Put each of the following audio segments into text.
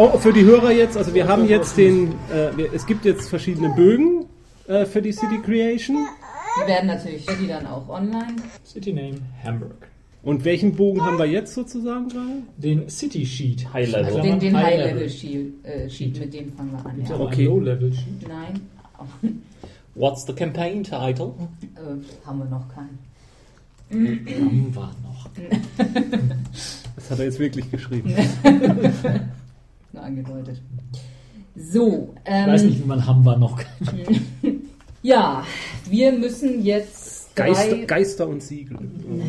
Oh, für die Hörer jetzt, also wir haben jetzt den, äh, wir, es gibt jetzt verschiedene Bögen äh, für die City Creation. Die werden natürlich die dann auch online. City Name Hamburg. Und welchen Bogen haben wir jetzt sozusagen gerade? Den City Sheet. High Level. Den, den High High-Level Level. Sheet, äh, Sheet, mit dem fangen wir an. Gibt's Ja. Okay. ein Low-Level Sheet? Nein, What's the campaign title? äh, haben wir noch keinen. Hm, war noch. Das hat er jetzt wirklich geschrieben. Nur angedeutet. So, Ich ähm, weiß nicht, wie man Hammer noch kann. ja, wir müssen jetzt Geister, Geister und Siegel.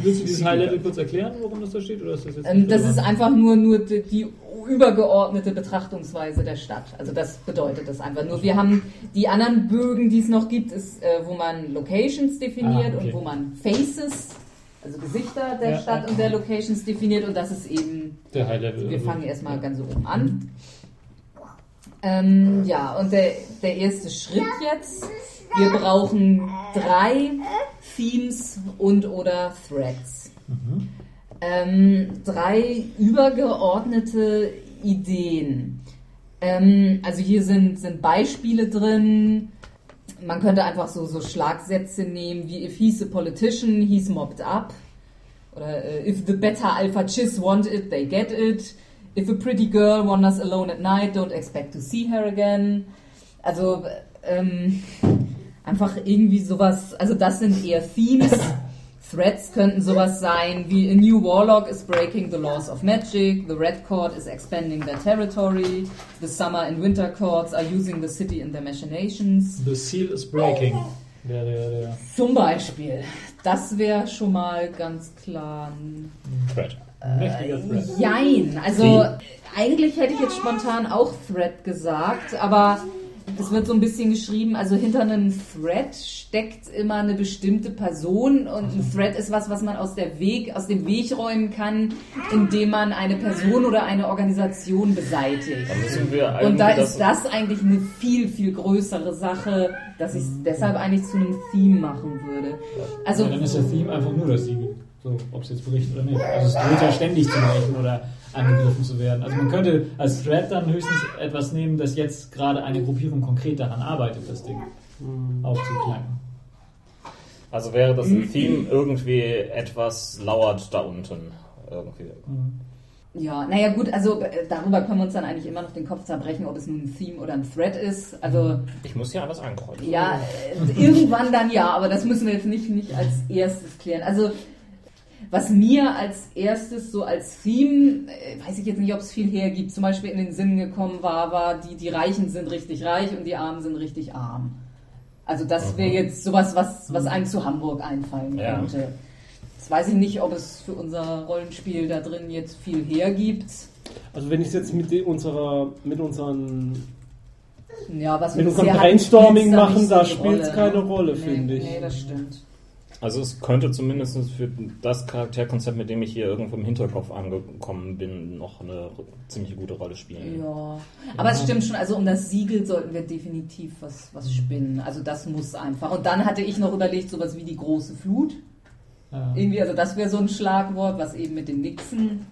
Willst du dieses High-Level kurz erklären, warum das da steht? Oder ist das jetzt ähm, das ist einfach nur, nur die, die übergeordnete Betrachtungsweise der Stadt. Also das bedeutet das einfach nur. Wir haben die anderen Bögen, die es noch gibt, ist, äh, wo man Locations definiert Ah, okay. und wo man Faces, also Gesichter der Ja, Stadt ja. und der Locations definiert und das ist eben der High-Level. Wir also- fangen erstmal ganz oben an. Ähm, ja, und der, der erste Schritt jetzt. Wir brauchen drei Themes und oder Threads. Ähm, drei übergeordnete Ideen. Ähm, also hier sind, sind Beispiele drin. Man könnte einfach so, so Schlagsätze nehmen wie if he's a politician, he's mobbed up. Oder äh, if the beta alpha chis want it, they get it. If a pretty girl wanders alone at night, don't expect to see her again. Also ähm, einfach irgendwie sowas, also das sind eher Themes. Threats könnten sowas sein wie A new warlock is breaking the laws of magic, the red court is expanding their territory, the summer and winter courts are using the city in their machinations. The Seal is Breaking. Der, der, der. Zum Beispiel. Das wäre schon mal ganz klar ein Thread. Mächtiger Thread. Jein. Also eigentlich hätte ich jetzt spontan auch Thread gesagt, aber es wird so ein bisschen geschrieben, also hinter einem Thread steckt immer eine bestimmte Person und ein Thread ist was, was man aus, der Weg, aus dem Weg räumen kann, indem man eine Person oder eine Organisation beseitigt. Und da ist das eigentlich eine viel, viel größere Sache, dass ich es deshalb eigentlich zu einem Theme machen würde. Also ja, dann ist der Theme einfach nur das Siegel. So, ob es jetzt berichtet oder nicht. Also es droht ja ständig zu brechen oder angegriffen zu werden. Also man könnte als Thread dann höchstens etwas nehmen, das jetzt gerade eine Gruppierung konkret daran arbeitet, das Ding aufzuknacken. Also wäre das ein Theme irgendwie etwas lauert da unten. Irgendwie. Ja, naja gut, also äh, darüber können wir uns dann eigentlich immer noch den Kopf zerbrechen, ob es nun ein Theme oder ein Thread ist. Also Ich muss ja alles ankreuzen. ja, äh, irgendwann dann ja, aber das müssen wir jetzt nicht, nicht als erstes klären. Also was mir als erstes so als Theme, äh, weiß ich jetzt nicht, ob es viel hergibt, zum Beispiel in den Sinn gekommen war, war, die, die Reichen sind richtig reich und die Armen sind richtig arm. Also das wäre jetzt sowas, was, was einem zu Hamburg einfallen Ja. könnte. Jetzt weiß ich nicht, ob es für unser Rollenspiel da drin jetzt viel hergibt. Also wenn ich es jetzt mit unserer, mit unseren, Ja, was wir mit unserem hatten, Brainstorming machen, da spielt es Rolle, keine ne? Rolle, Nee, finde ich. Nee, das stimmt. Also es könnte zumindest für das Charakterkonzept, mit dem ich hier irgendwo im Hinterkopf angekommen bin, noch eine ziemlich gute Rolle spielen. Ja, aber es stimmt schon, also um das Siegel sollten wir definitiv was, was spinnen. Also das muss einfach. Und dann hatte ich noch überlegt, sowas wie die große Flut. Ja. Irgendwie, also das wäre so ein Schlagwort, was eben mit den Nixen.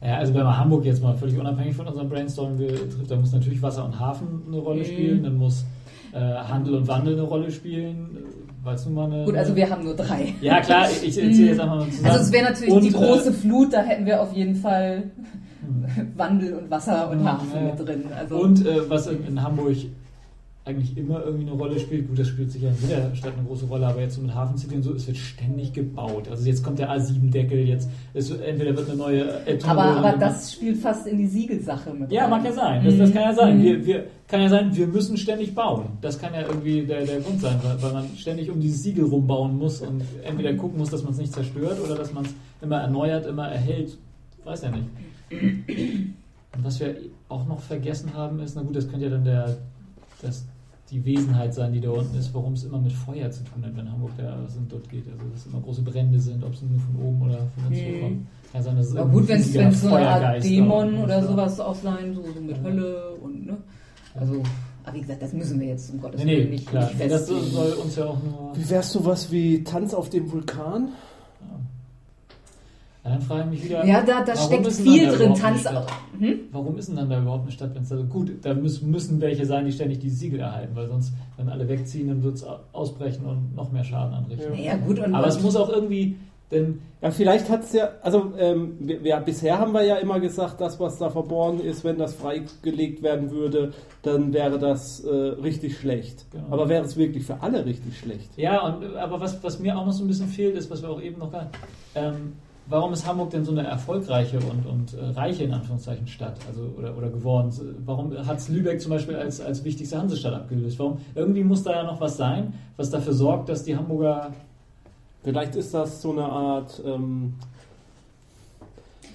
Ja, also wenn man Hamburg jetzt mal völlig unabhängig von unserem Brainstorming betrifft, dann muss natürlich Wasser und Hafen eine Rolle Mhm. spielen, dann muss äh, Handel und Wandel eine Rolle spielen, es nun mal eine... Gut, also wir haben nur drei. Ja klar, ich, erzähle jetzt einfach mal zusammen. Also es wäre natürlich Und, die äh, große Flut, da hätten wir auf jeden Fall Wandel und Wasser und Ja, Hafen ja. mit drin. Also Und äh, was in, in Hamburg eigentlich immer irgendwie eine Rolle spielt, gut, das spielt sicher in jeder Stadt eine große Rolle, aber jetzt so mit Hafen City und so, es wird ständig gebaut. Also jetzt kommt der A7-Deckel, jetzt ist, entweder wird eine neue Elbtunnel aber, aber das spielt fast in die Siegelsache mit. Ja, rein. mag ja sein. Das, das kann ja sein. Mhm. Wir, wir, kann ja sein, wir müssen ständig bauen. Das kann ja irgendwie der, der Grund sein, weil, weil man ständig um dieses Siegel rumbauen muss und entweder gucken muss, dass man es nicht zerstört oder dass man es immer erneuert, immer erhält. Weiß ja nicht. Und was wir auch noch vergessen haben, ist, na gut, das könnte ja dann der, das, die Wesenheit sein, die da unten ist, warum es immer mit Feuer zu tun hat, wenn Hamburg da sind, dort geht. Also, dass immer große Brände sind, ob es nur von oben oder von uns Mhm. kommt. Kann sein, dass es Aber gut, wenn es so eine Art Dämon oder ist. sowas auch sein, so, so mit Hölle und ne. Also, aber wie gesagt, das müssen wir jetzt um Gottes Nee, Willen nee, nicht, klar. nicht Nee, das festlegen. soll uns ja auch nur. Wie wär's sowas wie Tanz auf dem Vulkan? Dann frage ich mich wieder. Ja, da, da steckt viel da drin. Tanz. Stadt? Hm? Warum ist denn dann da überhaupt eine Stadt, wenn es da so gut Da müssen, müssen welche sein, die ständig die Siegel erhalten, weil sonst, wenn alle wegziehen, dann wird es ausbrechen und noch mehr Schaden anrichten. Naja, gut. Und Aber es muss auch irgendwie, denn Ja, vielleicht hat es ja, also ähm, wir, wir, bisher haben wir ja immer gesagt, das, was da verborgen ist, wenn das freigelegt werden würde, dann wäre das äh, richtig schlecht. Genau. Aber wäre es wirklich für alle richtig schlecht? Ja, und, aber was, was mir auch noch so ein bisschen fehlt, ist, was wir auch eben noch gar ähm, warum ist Hamburg denn so eine erfolgreiche und, und äh, reiche, in Anführungszeichen, Stadt also, oder, oder geworden? Warum hat es Lübeck zum Beispiel als, als wichtigste Hansestadt abgelöst? Warum, irgendwie muss da ja noch was sein, was dafür sorgt, dass die Hamburger... Vielleicht ist das so eine Art, ähm,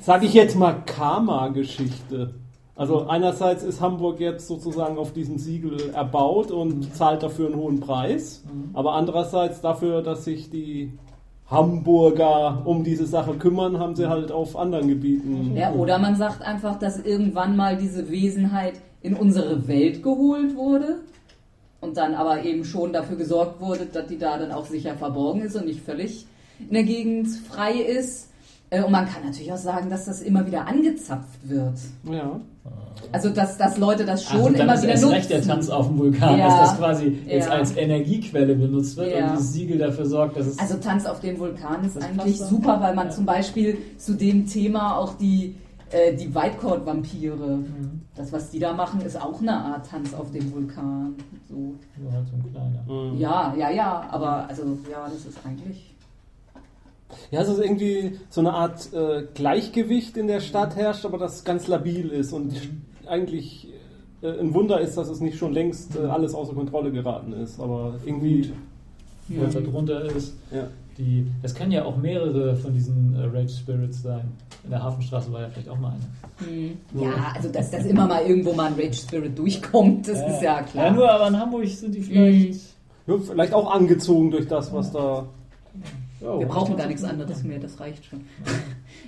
sage ich jetzt mal, Karma-Geschichte. Also einerseits ist Hamburg jetzt sozusagen auf diesem Siegel erbaut und zahlt dafür einen hohen Preis, aber andererseits dafür, dass sich die Hamburger um diese Sache kümmern, haben sie halt auf anderen Gebieten. Ja, oder man sagt einfach, dass irgendwann mal diese Wesenheit in unsere Welt geholt wurde und dann aber eben schon dafür gesorgt wurde, dass die da dann auch sicher verborgen ist und nicht völlig in der Gegend frei ist. Äh, Und man kann natürlich auch sagen, dass das immer wieder angezapft wird. Ja. Also, dass, dass Leute das schon Also dann immer ist wieder erst nutzen. recht der Tanz auf dem Vulkan, Ja. dass das quasi jetzt Ja. als Energiequelle benutzt wird Ja. und dieses Siegel dafür sorgt, dass es... Also Tanz auf dem Vulkan ist Das eigentlich super, weil man Ja. zum Beispiel zu dem Thema auch die, äh, die Whitecoat-Vampire, Mhm. das was die da machen, ist auch eine Art Tanz auf dem Vulkan. So. Nur halt so ein kleiner. Mhm. Ja, ja, ja, aber also ja, das ist eigentlich. Ja, es ist irgendwie so eine Art äh, Gleichgewicht in der Stadt herrscht, aber das ganz labil ist und eigentlich äh, ein Wunder ist, dass es nicht schon längst äh, alles außer Kontrolle geraten ist. Aber irgendwie, Was da drunter ist. ja. Die, das können ja auch mehrere von diesen äh, Rage Spirits sein. In der Hafenstraße war ja vielleicht auch mal eine. Hm. Ja, also dass das immer mal irgendwo mal ein Rage Spirit durchkommt, das ist ja klar. Ja, nur aber in Hamburg sind die vielleicht. ja, vielleicht auch angezogen durch das, was da. Ja, Wir brauchen gar nichts anderes mehr, das reicht schon.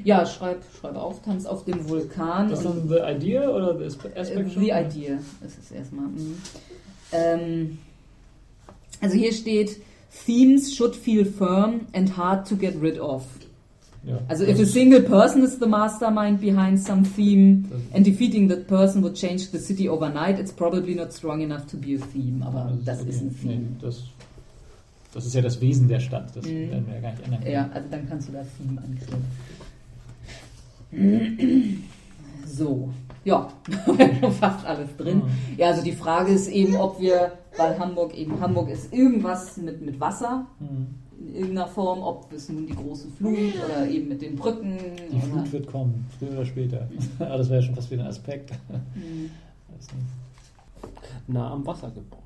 Ja, schreib, schreib auf, Tanz auf dem Vulkan. Das ist dann The Idea oder The Aspe- Aspect? The Idea ist es erstmal. Mhm. Ähm, also hier steht, Themes should feel firm and hard to get rid of. Ja. Also if a single person is the mastermind behind some theme and defeating that person would change the city overnight, it's probably not strong enough to be a theme. Aber das okay. ist ein Theme. Nee, das, ist ja das Wesen der Stadt. Das Mhm. werden wir ja gar nicht ändern. können. Ja, also dann kannst du das Theme anklicken. So, ja, schon fast alles drin. Mhm. Ja, also die Frage ist eben, ob wir, weil Hamburg eben Hamburg ist, irgendwas mit, mit Wasser Mhm. in irgendeiner Form, ob es nun die große Flut oder eben mit den Brücken. Die oder, Flut wird kommen, früher oder später. Aber das wäre ja schon fast wieder ein Aspekt. Mhm. Nah am Wasser gebaut.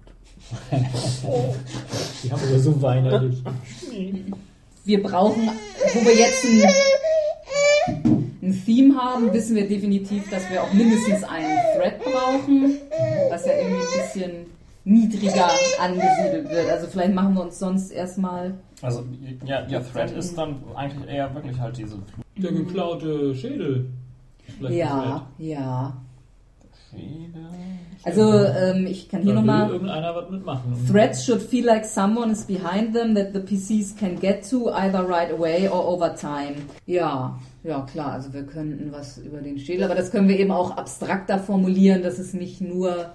Die haben aber so weinerlich. Wir brauchen, wo wir jetzt ein, ein Theme haben, wissen wir definitiv, dass wir auch mindestens einen Thread brauchen, was ja irgendwie ein bisschen niedriger angesiedelt wird. Also vielleicht machen wir uns sonst erstmal Also, ja, der Thread ist dann eigentlich eher wirklich halt diese Der geklaute Schädel. Vielleicht Ja, ja. Also ähm, ich kann hier nochmal. irgendeiner was mitmachen. Und Threats should feel like someone is behind them that the PCs can get to either right away or over time. Ja, ja klar, also wir könnten was über den Schädel, aber das können wir eben auch abstrakter formulieren, dass es nicht nur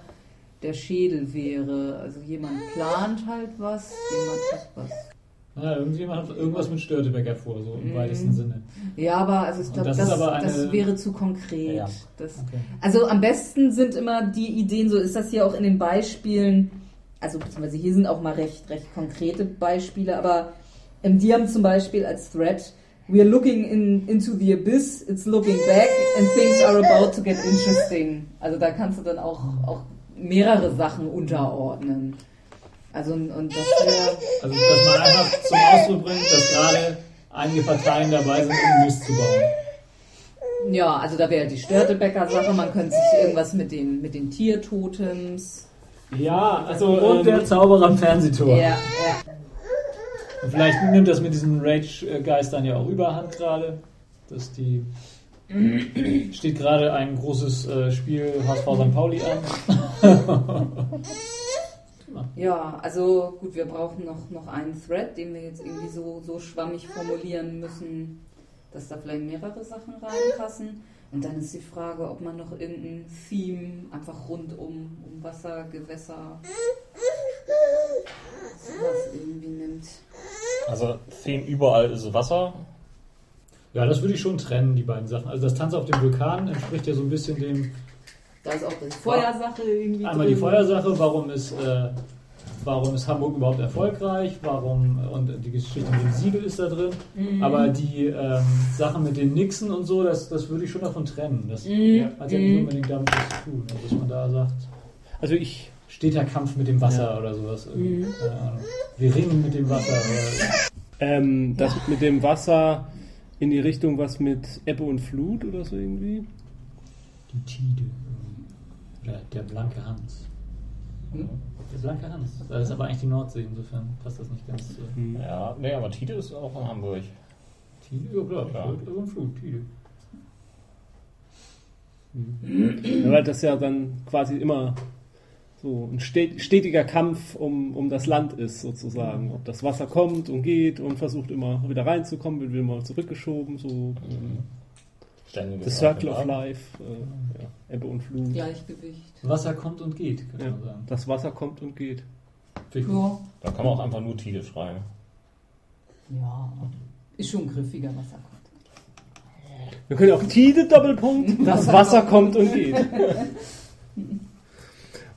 der Schädel wäre. Also jemand plant halt was, jemand hat was. Ja, irgendjemand hat irgendwas mit Störtebecker vor, so im Mhm. weitesten Sinne. Ja, aber also ich glaube, das das, das, wäre zu konkret. Ja. Das, Okay. Also am besten sind immer die Ideen, so ist das hier auch in den Beispielen, also beziehungsweise hier sind auch mal recht, recht konkrete Beispiele, aber ähm, die haben zum Beispiel als Thread, we are looking in, into the abyss, it's looking back and things are about to get interesting. Also da kannst du dann auch, auch mehrere Sachen unterordnen. Also und und das wäre, Also, dass man einfach zum Ausdruck bringt, dass gerade einige Parteien dabei sind, um Mist zu bauen. ja, also da wäre die Störtebecker-Sache, man könnte sich irgendwas mit den, mit den Tiertotems, Ja, also. Und ähm, der Zauberer am Fernsehtor. ja, ja. Und vielleicht nimmt das mit diesen Rage-Geistern ja auch überhand gerade. Dass die. Steht gerade ein großes äh, Spiel HSV St. Pauli an. Ja, also gut, wir brauchen noch, noch einen Thread, den wir jetzt irgendwie so, so schwammig formulieren müssen. dass da vielleicht mehrere Sachen reinpassen. Und dann ist die Frage, ob man noch irgendein Theme einfach rund um, um Wasser, Gewässer, sowas irgendwie nimmt. Also Theme überall ist Wasser. Ja, das würde ich schon trennen, die beiden Sachen. Also das Tanz auf dem Vulkan entspricht ja so ein bisschen dem, Da ist auch die Feuersache irgendwie einmal drin. die Feuersache, warum ist, äh, warum ist Hamburg überhaupt erfolgreich, warum, und die Geschichte mit dem Siegel ist da drin. Mhm. Aber die ähm, Sachen mit den Nixen und so, das, das würde ich schon davon trennen. Das Mhm. hat ja nicht Mhm. unbedingt damit was zu tun, also dass man da sagt, Also ich, steter Kampf mit dem Wasser oder sowas. irgendwie. Mhm. Wir ringen mit dem Wasser. Ähm, das mit dem Wasser in die Richtung was mit Ebbe und Flut oder so irgendwie. die Tide. Oder der blanke Hans. Hm? Der blanke Hans. Das ist aber eigentlich die Nordsee, insofern passt das nicht ganz zu. Hm. Ja, nee, aber Tide ist auch in Hamburg. Tide? Ja, klar. Ja. Flut, Tide. Ja, weil das ja dann quasi immer so ein stet- stetiger Kampf um, um das Land ist, sozusagen. Ob das Wasser kommt und geht und versucht immer wieder reinzukommen, wird wieder mal zurückgeschoben, so Ständiges The Circle of. Life, äh, ja, Ebbe und Flut. Gleichgewicht. Wasser kommt und geht, könnte Ja, man sagen. das Wasser kommt und geht. Ja. Da kann man auch einfach nur Tide schreiben. ja, ist schon griffiger Wasserkopf. Wir können auch Tide Doppelpunkt, das Wasser kommt und geht.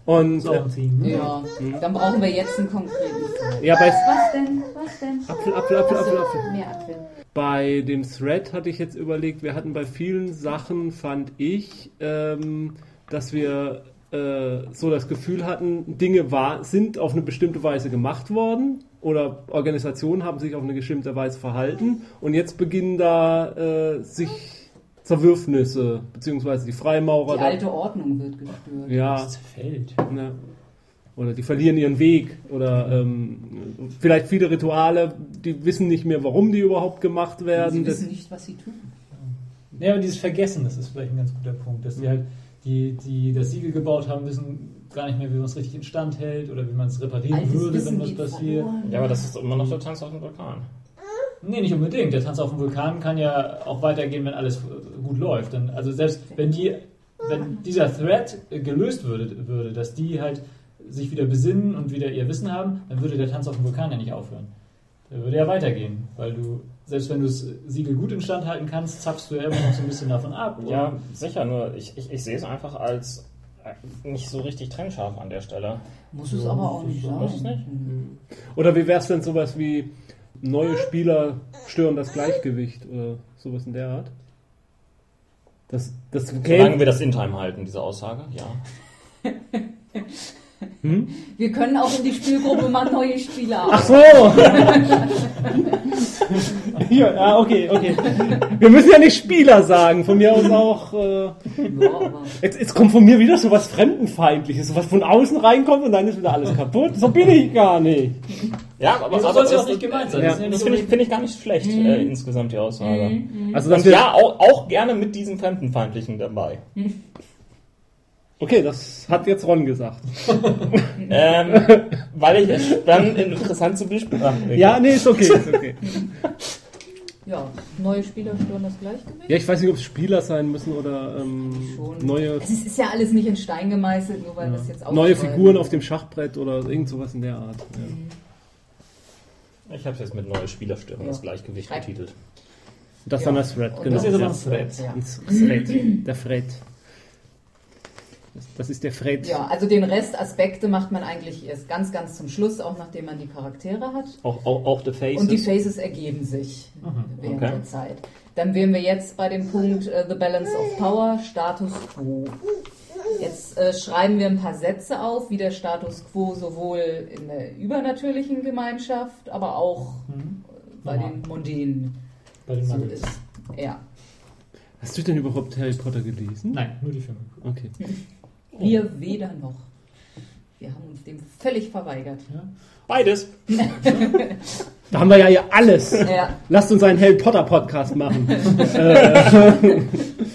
Und ein äh, ne? Ja, dann brauchen wir jetzt einen konkreten. ja, bei, Was denn? Was denn? Apfel, Apfel, Apfel, Apfel, Apfel. Mehr Apfel. Bei dem Thread hatte ich jetzt überlegt, wir hatten bei vielen Sachen, fand ich, ähm, dass wir äh, so das Gefühl hatten, Dinge war, sind auf eine bestimmte Weise gemacht worden oder Organisationen haben sich auf eine bestimmte Weise verhalten und jetzt beginnen da äh, sich Zerwürfnisse, beziehungsweise die Freimaurer. Die da- alte Ordnung wird gestört. ja, Das zerfällt. Ne? Oder die verlieren ihren Weg. Oder ähm, vielleicht viele Rituale, die wissen nicht mehr, warum die überhaupt gemacht werden. Sie wissen nicht, was sie tun. Ja, aber dieses Vergessen, das ist vielleicht ein ganz guter Punkt, dass die halt, die, die das Siegel gebaut haben, wissen gar nicht mehr, wie man es richtig instand hält oder wie man es reparieren Altes würde, Wissen wenn was passiert. verloren. Ja, aber das ist immer noch der Tanz auf dem Vulkan. Nee, nicht unbedingt. Der Tanz auf dem Vulkan kann ja auch weitergehen, wenn alles gut läuft. Denn, also selbst wenn die, wenn dieser Thread gelöst würde, würde, dass die halt sich wieder besinnen und wieder ihr Wissen haben, dann würde der Tanz auf dem Vulkan ja nicht aufhören. Der würde ja weitergehen, weil du, selbst wenn du das Siegel gut instand halten kannst, zapfst du ja immer noch so ein bisschen davon ab. Ja, sicher, nur ich, ich, ich sehe es einfach als äh, nicht so richtig trennscharf an der Stelle. Muss es aber auch nicht sein. Muss es nicht? Mhm. oder wie wäre es denn sowas wie neue Spieler stören das Gleichgewicht oder sowas in der Art? Das, das Solange wir das in Time halten, diese Aussage, ja. hm? Wir können auch in die Spielgruppe mal neue Spieler Ach so! ja, ah, okay, okay. Wir müssen ja nicht Spieler sagen, von mir aus auch. Äh, Jetzt, jetzt kommt von mir wieder so was Fremdenfeindliches, so was von außen reinkommt und dann ist wieder alles kaputt. So bin ich gar nicht. Ja, aber, aber soll es ja das, auch nicht gemeint sein. Ja. Das das finde ich, find ich gar nicht schlecht, äh, insgesamt die Aussage. Also, dass Und wir, ja, auch, auch gerne mit diesem Fremdenfeindlichen dabei. Okay, das hat jetzt Ron gesagt. ähm, weil ich es spannend und interessant zu besprechen Ja, nee, ist okay. Ist okay. ja, neue Spieler stören das Gleichgewicht. Ja, ich weiß nicht, ob es Spieler sein müssen oder ähm, Schon. neue, Es ist, ist ja alles nicht in Stein gemeißelt, nur weil das jetzt neue aufschreiben. Figuren auf dem Schachbrett oder irgend sowas in der Art. Ja. Ich habe es jetzt mit neue Spieler stören, das Ja. Gleichgewicht Schreib. betitelt. Das Ja. dann das Thread, genau. Das ist aber ja. ein Thread. Ja. Das Thread, der Thread. Das, das ist der Thread. Ja, also den Rest Aspekte macht man eigentlich erst ganz, ganz zum Schluss, auch nachdem man die Charaktere hat. Auch, auch, auch The Faces. Und die Faces ergeben sich während okay. der Zeit. Dann wären wir jetzt bei dem Punkt äh, The Balance of Power, Status Quo. Jetzt äh, schreiben wir ein paar Sätze auf, wie der Status Quo sowohl in der übernatürlichen Gemeinschaft, aber auch Mhm. bei den Mondänen Bei den so Muggles. ist. Ja. Hast du denn überhaupt Harry Potter gelesen? Nein, nur die Filme. Okay. Wir weder noch. Wir haben uns dem völlig verweigert. Beides. Da haben wir ja hier alles. Ja. Lasst uns einen Harry Potter Podcast machen.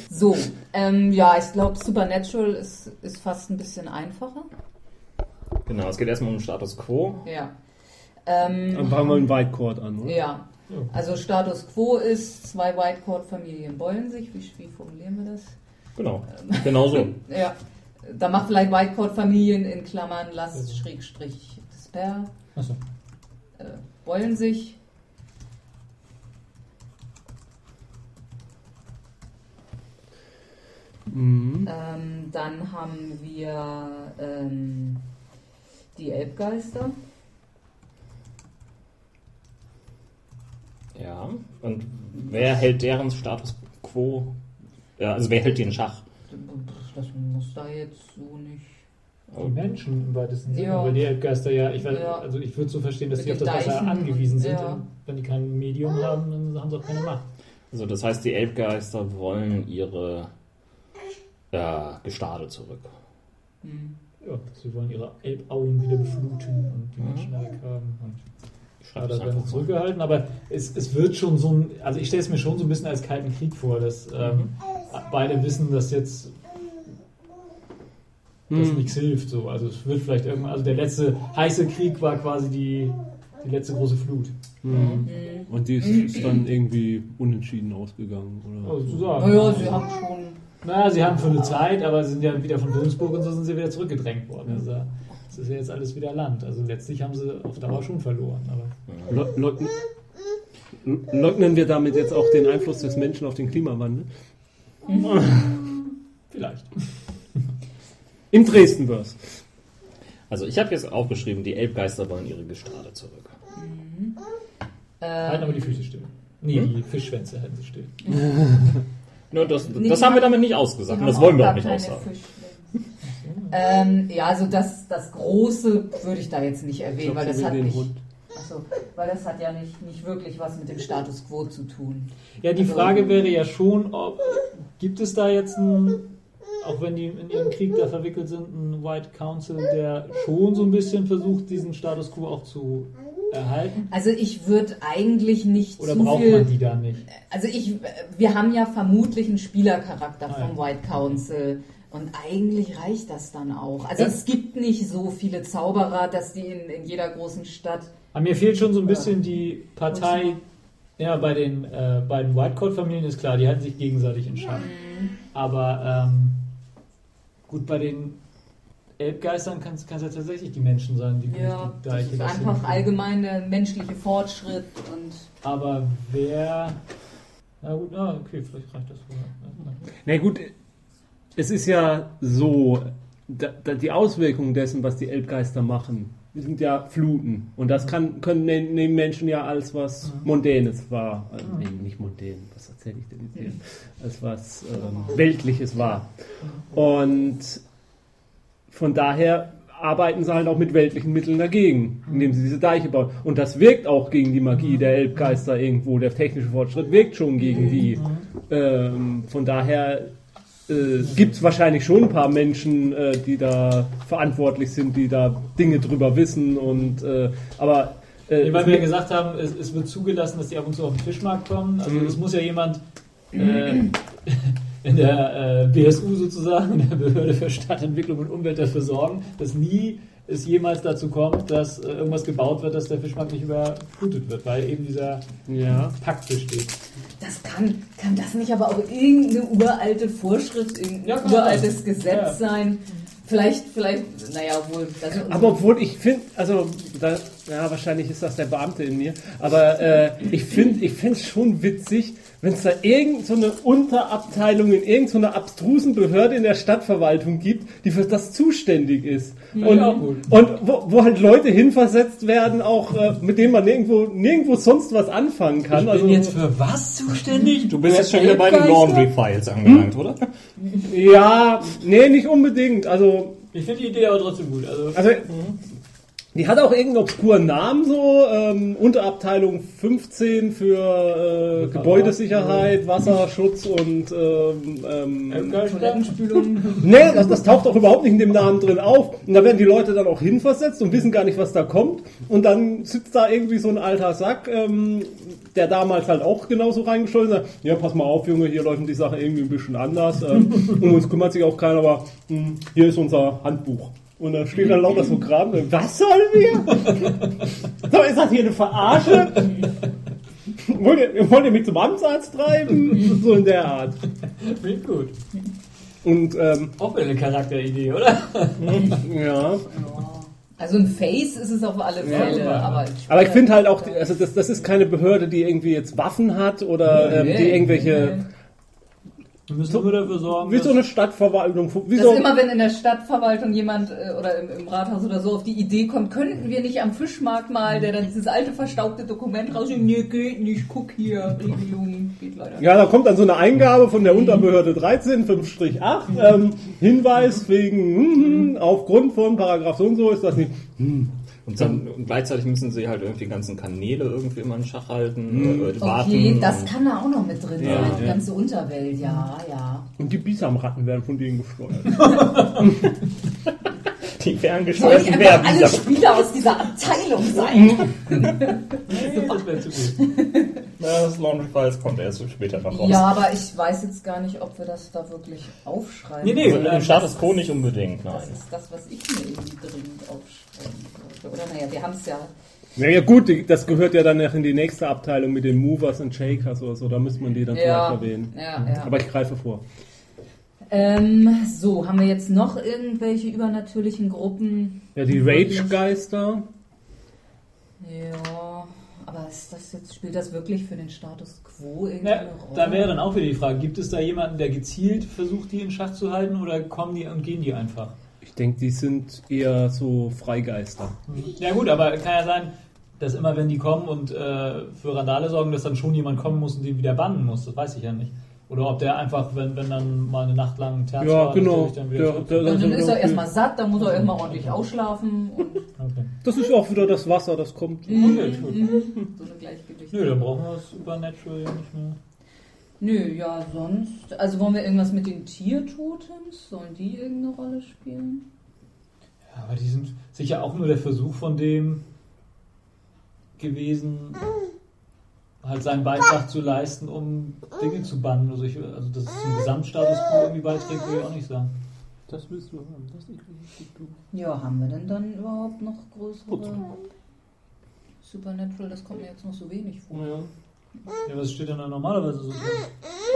So, ähm, ja, ich glaube, Supernatural ist, ist fast ein bisschen einfacher. Genau, es geht erstmal um Status Quo. Ja. Ähm, Dann fangen wir einen Whitecourt an, oder? ja. Ja. Also Status Quo ist, zwei Whitecourt-Familien beulen sich. Wie, wie formulieren wir das? Genau. Genau so. Ja, da macht vielleicht Whitecourt-Familien in Klammern Last, Schrägstrich, Despair, Achso. äh, beulen sich. Mhm. Ähm, dann haben wir ähm, die Elbgeister. Ja. Und wer hält deren Status quo? Ja, also wer hält die in Schach? Das muss da jetzt so nicht. Die Menschen im weitesten Sinne, Ja. weil die Elbgeister ja, ich, weiß, Ja. also ich würde so verstehen, dass Mit die auf das Wasser Deichen, angewiesen sind. ja. Wenn die kein Medium haben, dann haben sie auch keine Macht. Also das heißt, die Elbgeister wollen ihre ja, Gestade zurück. Hm. Ja, sie wollen ihre Elbauen wieder befluten und die Mhm. Menschen weghaben. Und Ich ja, werden sie zurückgehalten, aber es, es wird schon so ein, also ich stelle es mir schon so ein bisschen als kalten Krieg vor, dass ähm, beide wissen, dass jetzt das Hm. nichts hilft. So. Also es wird vielleicht irgendwann, also der letzte heiße Krieg war quasi die, die letzte große Flut. Mhm. Hm. Und die ist, ist dann irgendwie unentschieden ausgegangen, oder? Also sozusagen. Naja, sie haben schon. Naja, sie haben für eine Zeit, aber sie sind ja wieder von Würzburg und so sind sie wieder zurückgedrängt worden. Also das ist ja jetzt alles wieder Land. Also letztlich haben sie auf Dauer schon verloren. Aber Le leugnen, leugnen wir damit jetzt auch den Einfluss des Menschen auf den Klimawandel? vielleicht. Im Dresdenverse. Also ich habe jetzt aufgeschrieben, die Elbgeister wollen ihre Gestade zurück. Halten aber die Ähm, Füße still. Nee, die Fischschwänze halten sie still. Nur das, Nee, das die haben wir damit nicht ausgesagt. Das wollen wir auch nicht aussagen. Ähm, ja, also das, das Große würde ich da jetzt nicht erwähnen, weil das hat nicht, Hund. achso, weil das hat ja nicht, nicht wirklich was mit dem Status Quo zu tun. Ja, die Also- Frage wäre ja schon, ob gibt es da jetzt einen, auch wenn die in ihrem Krieg da verwickelt sind, einen White Council, der schon so ein bisschen versucht, diesen Status Quo auch zu erhalten? Also ich würde eigentlich nicht Oder braucht viel. man die da nicht? Also ich, wir haben ja vermutlich einen Spielercharakter Ah, vom ja. White Council. Und eigentlich reicht das dann auch. Also Ja. es gibt nicht so viele Zauberer, dass die in, in jeder großen Stadt. Aber mir fehlt schon so ein bisschen die Partei. Ja, bei den äh, beiden Whitecoat-Familien ist klar, die halten sich gegenseitig in Schach. Aber ähm, gut, bei den Elbgeistern kann es ja tatsächlich die Menschen sein, die Ja, die das Deiche ist das einfach hinkriegen. allgemein der menschliche Fortschritt und Aber wer. Na gut, na, okay, vielleicht reicht das sogar. Na gut, es ist ja so, da, da, die Auswirkungen dessen, was die Elbgeister machen, sind ja Fluten. Und das kann, können ne- nehmen Menschen ja als was Mondänes wahr. Also, nee, nicht mondän, was erzähle ich denn jetzt hier? Als was ähm, Weltliches wahr. Und von daher arbeiten sie halt auch mit weltlichen Mitteln dagegen, indem sie diese Deiche bauen. Und das wirkt auch gegen die Magie der Elbgeister irgendwo. Der technische Fortschritt wirkt schon gegen die. Ähm, von daher äh, gibt es wahrscheinlich schon ein paar Menschen, äh, die da verantwortlich sind, die da Dinge drüber wissen. Und äh, aber äh, weil wir ja gesagt haben, es, es wird zugelassen, dass die ab und zu auf den Fischmarkt kommen. Also Mhm. es muss ja jemand äh, in der äh, BSU sozusagen, in der Behörde für Stadtentwicklung und Umwelt dafür sorgen, dass nie es jemals dazu kommt, dass äh, irgendwas gebaut wird, dass der Fischmarkt nicht überflutet wird, weil eben dieser ja. Pakt besteht. das kann, kann das nicht aber auch irgendeine uralte Vorschrift, irgendein Ja, uraltes sein. Gesetz Ja. sein. Vielleicht, vielleicht, naja, obwohl. Das Aber obwohl ich finde, also da, ja, wahrscheinlich ist das der Beamte in mir, aber äh, ich finde ich finde es schon witzig, wenn es da irgendeine so eine Unterabteilung in irgendeiner so abstrusen Behörde in der Stadtverwaltung gibt, die für das zuständig ist. Und, auch gut. und wo, wo halt Leute hinversetzt werden, auch äh, mit denen man nirgendwo, nirgendwo sonst was anfangen kann. also, für was zuständig? Du bist jetzt schon wieder bei den Elbgeister? Laundry Files angelangt, oder? ja, nee, nicht unbedingt. Also Ich finde die Idee aber trotzdem gut. Also, Also, die hat auch irgendeinen obskuren Namen so, ähm, Unterabteilung 15 für äh, Gebäudesicherheit, Wasserschutz und ähm, ähm? Toilettenspülung. Nee, das, das taucht auch überhaupt nicht in dem Namen drin auf. Und da werden die Leute dann auch hinversetzt und wissen gar nicht, was da kommt. Und dann sitzt da irgendwie so ein alter Sack, ähm, der damals halt auch genauso reingescholten hat. Ja, pass mal auf, Junge, hier läuft die Sache irgendwie ein bisschen anders. Ähm, um uns kümmert sich auch keiner, aber mh, hier ist unser Handbuch. Und da steht dann lauter so Kram. Was sollen wir? so, ist das hier eine Verarsche? wollt, ihr, wollt ihr mich zum Amtsarzt treiben? so in der Art. Klingt gut. Und ähm, Auch eine Charakteridee, oder? ja. Also ein Face ist es auf alle Fälle, Ja, aber, Aber ich finde halt auch, also das, das ist keine Behörde, die irgendwie jetzt Waffen hat oder ähm, die irgendwelche. Wir müssen nur dafür sorgen, Wie so eine Stadtverwaltung. Wie so, immer, wenn in der Stadtverwaltung jemand äh, oder im, im Rathaus oder so auf die Idee kommt, könnten wir nicht am Fischmarkt mal, der dann dieses alte verstaubte Dokument rausnimmt, nee, geht nicht, guck hier, Regelung, geht leider. ja, da kommt dann so eine Eingabe von der Unterbehörde 13, 5-8, ähm, Hinweis wegen, hm, hm, aufgrund von Paragraph so und so ist das nicht. Hm. Und, dann, und gleichzeitig müssen sie halt irgendwie die ganzen Kanäle irgendwie immer in Schach halten, Mhm. äh, warten. Okay, das kann da auch noch mit drin Ja, sein, die ja. ganze Unterwelt, ja, ja. Und die Bisamratten werden von denen gesteuert. die Soll ferngesteuerten nicht einfach alle. Spieler aus dieser Abteilung sein? Nee, das wäre zu gut. Ja, das Laundry Files kommt erst später noch raus. Ja, aber ich weiß jetzt gar nicht, ob wir das da wirklich aufschreiben. Nee, nee, Also Im Status Quo nicht unbedingt, Das nein. ist das, was ich mir irgendwie dringend aufschreiben wollte. Oder naja, wir haben es ja. Naja gut, das gehört ja dann in die nächste Abteilung mit den Movers und Shakers oder so, da müsste man die dann Ja, vielleicht erwähnen. ja, ja. Aber ich greife vor. Ähm, so, haben wir jetzt noch irgendwelche übernatürlichen Gruppen? Ja, die Rage-Geister. Ja, aber ist das jetzt, spielt das wirklich für den Status quo Ja, irgendeine Rolle? da wäre dann auch wieder die Frage, gibt es da jemanden, der gezielt versucht, die in Schach zu halten oder kommen die und gehen die einfach? Ich denke, die sind eher so Freigeister. Ja gut, aber kann ja sein, dass immer wenn die kommen und äh, für Randale sorgen, dass dann schon jemand kommen muss und den wieder bannen muss, das weiß ich ja nicht. Oder ob der einfach, wenn, wenn dann mal eine Nacht lang ein Terz Ja, war, genau. dann wieder Der- zurück- der- Und dann ist er Okay. erstmal satt, dann muss er erstmal ordentlich ausschlafen und okay. Das ist auch wieder das Wasser, das kommt. Okay, gut. so eine Gleichgewicht. Nö, dann brauchen wir das Supernatural ja nicht mehr. Nö, ja, sonst. Also wollen wir irgendwas mit den Tiertotems? Sollen die irgendeine Rolle spielen? Ja, aber die sind sicher auch nur der Versuch von dem gewesen, halt seinen Beitrag zu leisten, um Dinge zu bannen. Also, ich, also dass es zum Gesamtstatus quo irgendwie beiträgt, würde ich auch nicht sagen. Das willst du haben, das ich richtig du. Ja, haben wir denn dann überhaupt noch größere Putz. Supernatural? Das kommt mir jetzt noch so wenig vor. Ja. Ja, was steht denn da normalerweise so drin?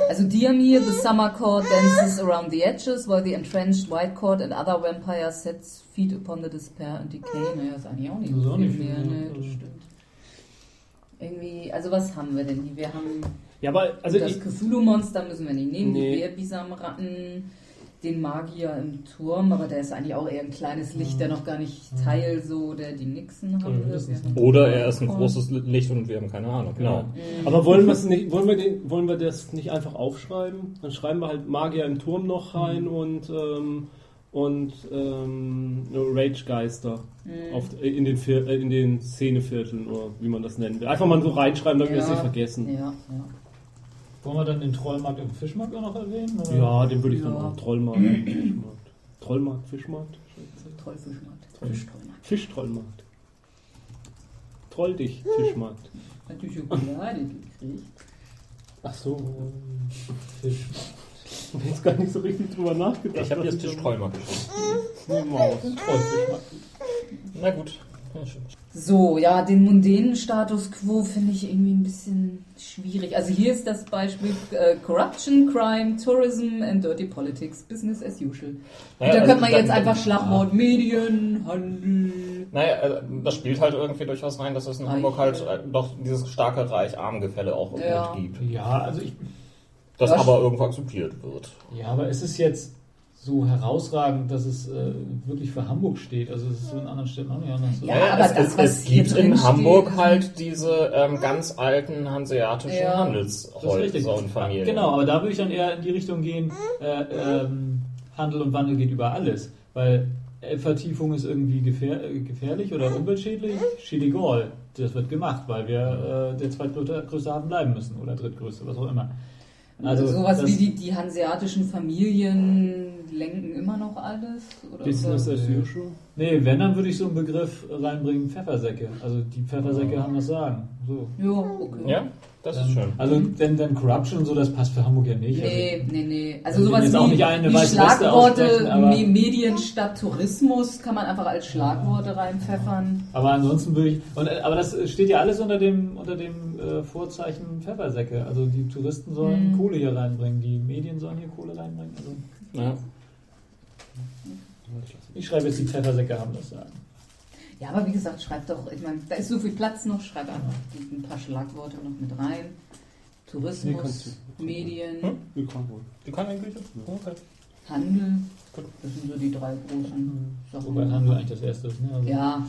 Also haben hier, the summer court dances around the edges, while the entrenched white court and other vampires sets feet upon the despair and decay. Naja, ist eigentlich auch nicht Das ist so auch viel nicht viel, mehr, ne, das stimmt. Irgendwie, also was haben wir denn hier? Wir haben ja, aber also das Cthulhu-Monster müssen wir nicht nehmen, Nee. die Wehrbisamratten, den Magier im Turm, aber der ist eigentlich auch eher ein kleines Licht, der noch gar nicht Teil so der die Nixen haben Oder er ist ein großes Licht und wir haben keine Ahnung. Genau. aber wollen, nicht, wollen, wir den, wollen wir das nicht einfach aufschreiben? Dann schreiben wir halt Magier im Turm noch rein und, ähm, und ähm, Rage-Geister Mhm. auf, in, den Vier- äh, in den Szenevierteln oder wie man das nennen will. Einfach mal so reinschreiben, damit wir es Ja. nicht vergessen. Ja, ja. Wollen wir dann den Trollmarkt und Fischmarkt auch noch erwähnen? Oder? Ja, den würde ich dann Ja. auch Trollmarkt, Fischmarkt. Trollmarkt, Fischmarkt? Trollfischmarkt. Troll- Fischtrollmarkt. Fischtrollmarkt. Troll dich, Fischmarkt. Natürlich Schokolade gekriegt. Ach so. Fisch. Ich habe jetzt gar nicht so richtig drüber nachgedacht. Ich habe jetzt Tischtrollmarkt geschrieben. Maus. Na gut. Ja. So, ja, den mundänen Status quo finde ich irgendwie ein bisschen schwierig. Also hier ist das Beispiel äh, Corruption, Crime, Tourism and Dirty Politics, Business as usual. Naja, da also könnte man dann- jetzt einfach ja. Schlagwort Medien, Handel. Naja, äh, das spielt halt irgendwie durchaus rein, dass es in Reich. Hamburg halt äh, doch dieses starke Reich-Arm-Gefälle auch Ja. gibt. Ja, also ich. Das Das- aber irgendwo akzeptiert wird. Ja, aber ist es jetzt so herausragend, dass es äh, wirklich für Hamburg steht? Also es ist so in anderen Städten auch nicht anders. Ja, oder? aber es, das, es, was es gibt in Hamburg steht, halt diese ähm, ganz alten hanseatischen Ja. Das ist richtig. Handelshäuser und Familien. Genau, aber da würde ich dann eher in die Richtung gehen, äh, ähm, Handel und Wandel geht über alles. Weil Vertiefung ist irgendwie gefähr äh, gefährlich oder umweltschädlich. Shit egal. Das wird gemacht, weil wir äh, der zweitgrößte größte Hafen bleiben müssen oder drittgrößte, was auch immer. Also Also sowas wie die, die hanseatischen Familien lenken immer noch alles? Oder Business as usual. Nee, wenn, dann würde ich so einen Begriff reinbringen, Pfeffersäcke. Also die Pfeffersäcke haben das Sagen. So. Ja, okay. Ja, das ist schön. Also denn, denn Corruption und so, das passt für Hamburg ja nicht. Nee, nee, nee. Also sowas wie, auch nicht eine wie Schlagworte Medien statt Tourismus kann man einfach als Schlagworte reinpfeffern. Aber ansonsten würde ich. Und, aber das steht ja alles unter dem, unter dem äh, Vorzeichen Pfeffersäcke. Also die Touristen sollen Mhm. Kohle hier reinbringen, die Medien sollen hier Kohle reinbringen. Also Ja. Ich schreibe jetzt, die Pfeffersäcke haben das sagen. Ja, aber wie gesagt, schreib doch, ich meine, da ist so viel Platz noch, schreib einfach ein paar Schlagworte noch mit rein. Tourismus. Medien, Hm? Willkommen wohl. Die kann Küche? Okay. Handel. Gut. Das sind so die drei großen Wobei Sachen. Handel eigentlich das erste ist. Ne? Also, Ja,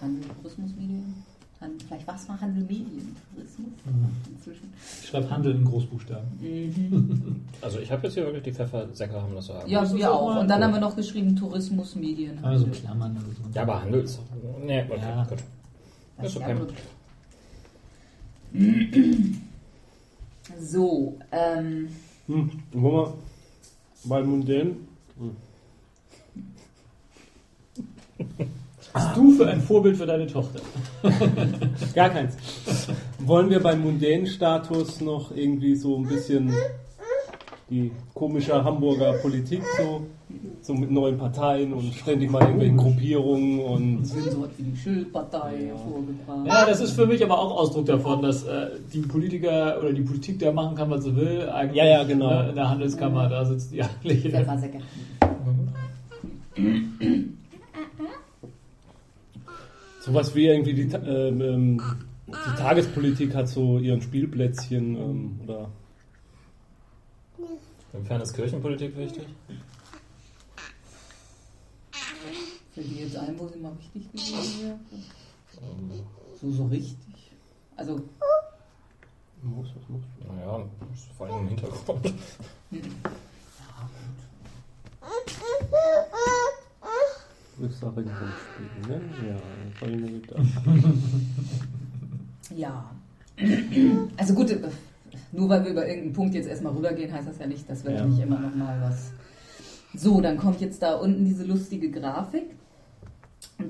Handel, Tourismus, Medien. Handel, vielleicht was war Handel, Medien, Tourismus Mhm. inzwischen. Ich schreibe Handel in Großbuchstaben. Mhm. Also ich habe jetzt hier wirklich die Pfeffersäcke haben das sagen. Ja, Das ist wir auch Und dann cool. haben wir noch geschrieben Tourismus, Medien. Also Handel. Klammern oder so. Ja, aber Handels. Nee, okay, Ja. gut. Das ist ist okay. So, ähm, Hm. Wollen wir bei Mundän? Was du für ein Vorbild für deine Tochter? Gar keins. Wollen wir beim mundänen Status noch irgendwie so ein bisschen die komische Hamburger Politik so, so mit neuen Parteien und ständig mal irgendwelchen Gruppierungen und sind so was wie die Schildpartei Ja. vorgebracht. Ja, das ist für mich aber auch Ausdruck davon, dass äh, die Politiker oder die Politik da machen kann, was sie will. Eigentlich, Ja, ja, genau. In der Handelskammer, da sitzt die eigentlich. Pfeffersäcke. Sowas wie irgendwie die, ähm, ähm, die Tagespolitik hat so ihren Spielplätzchen ähm, oder Inwiefern ist Kirchenpolitik wichtig? Fällt dir jetzt ein, wo sie mal richtig gewesen wäre? Ähm, So, so richtig. Also, muss, was muss. naja, ist vor allem im Hintergrund. Ursache spielen, ne? Ja, das ich mir gedacht. ja. Also gut, nur weil wir über irgendeinen Punkt jetzt erstmal rübergehen, heißt das ja nicht, dass wir Ja. nicht immer noch mal was. So, dann kommt jetzt da unten diese lustige Grafik.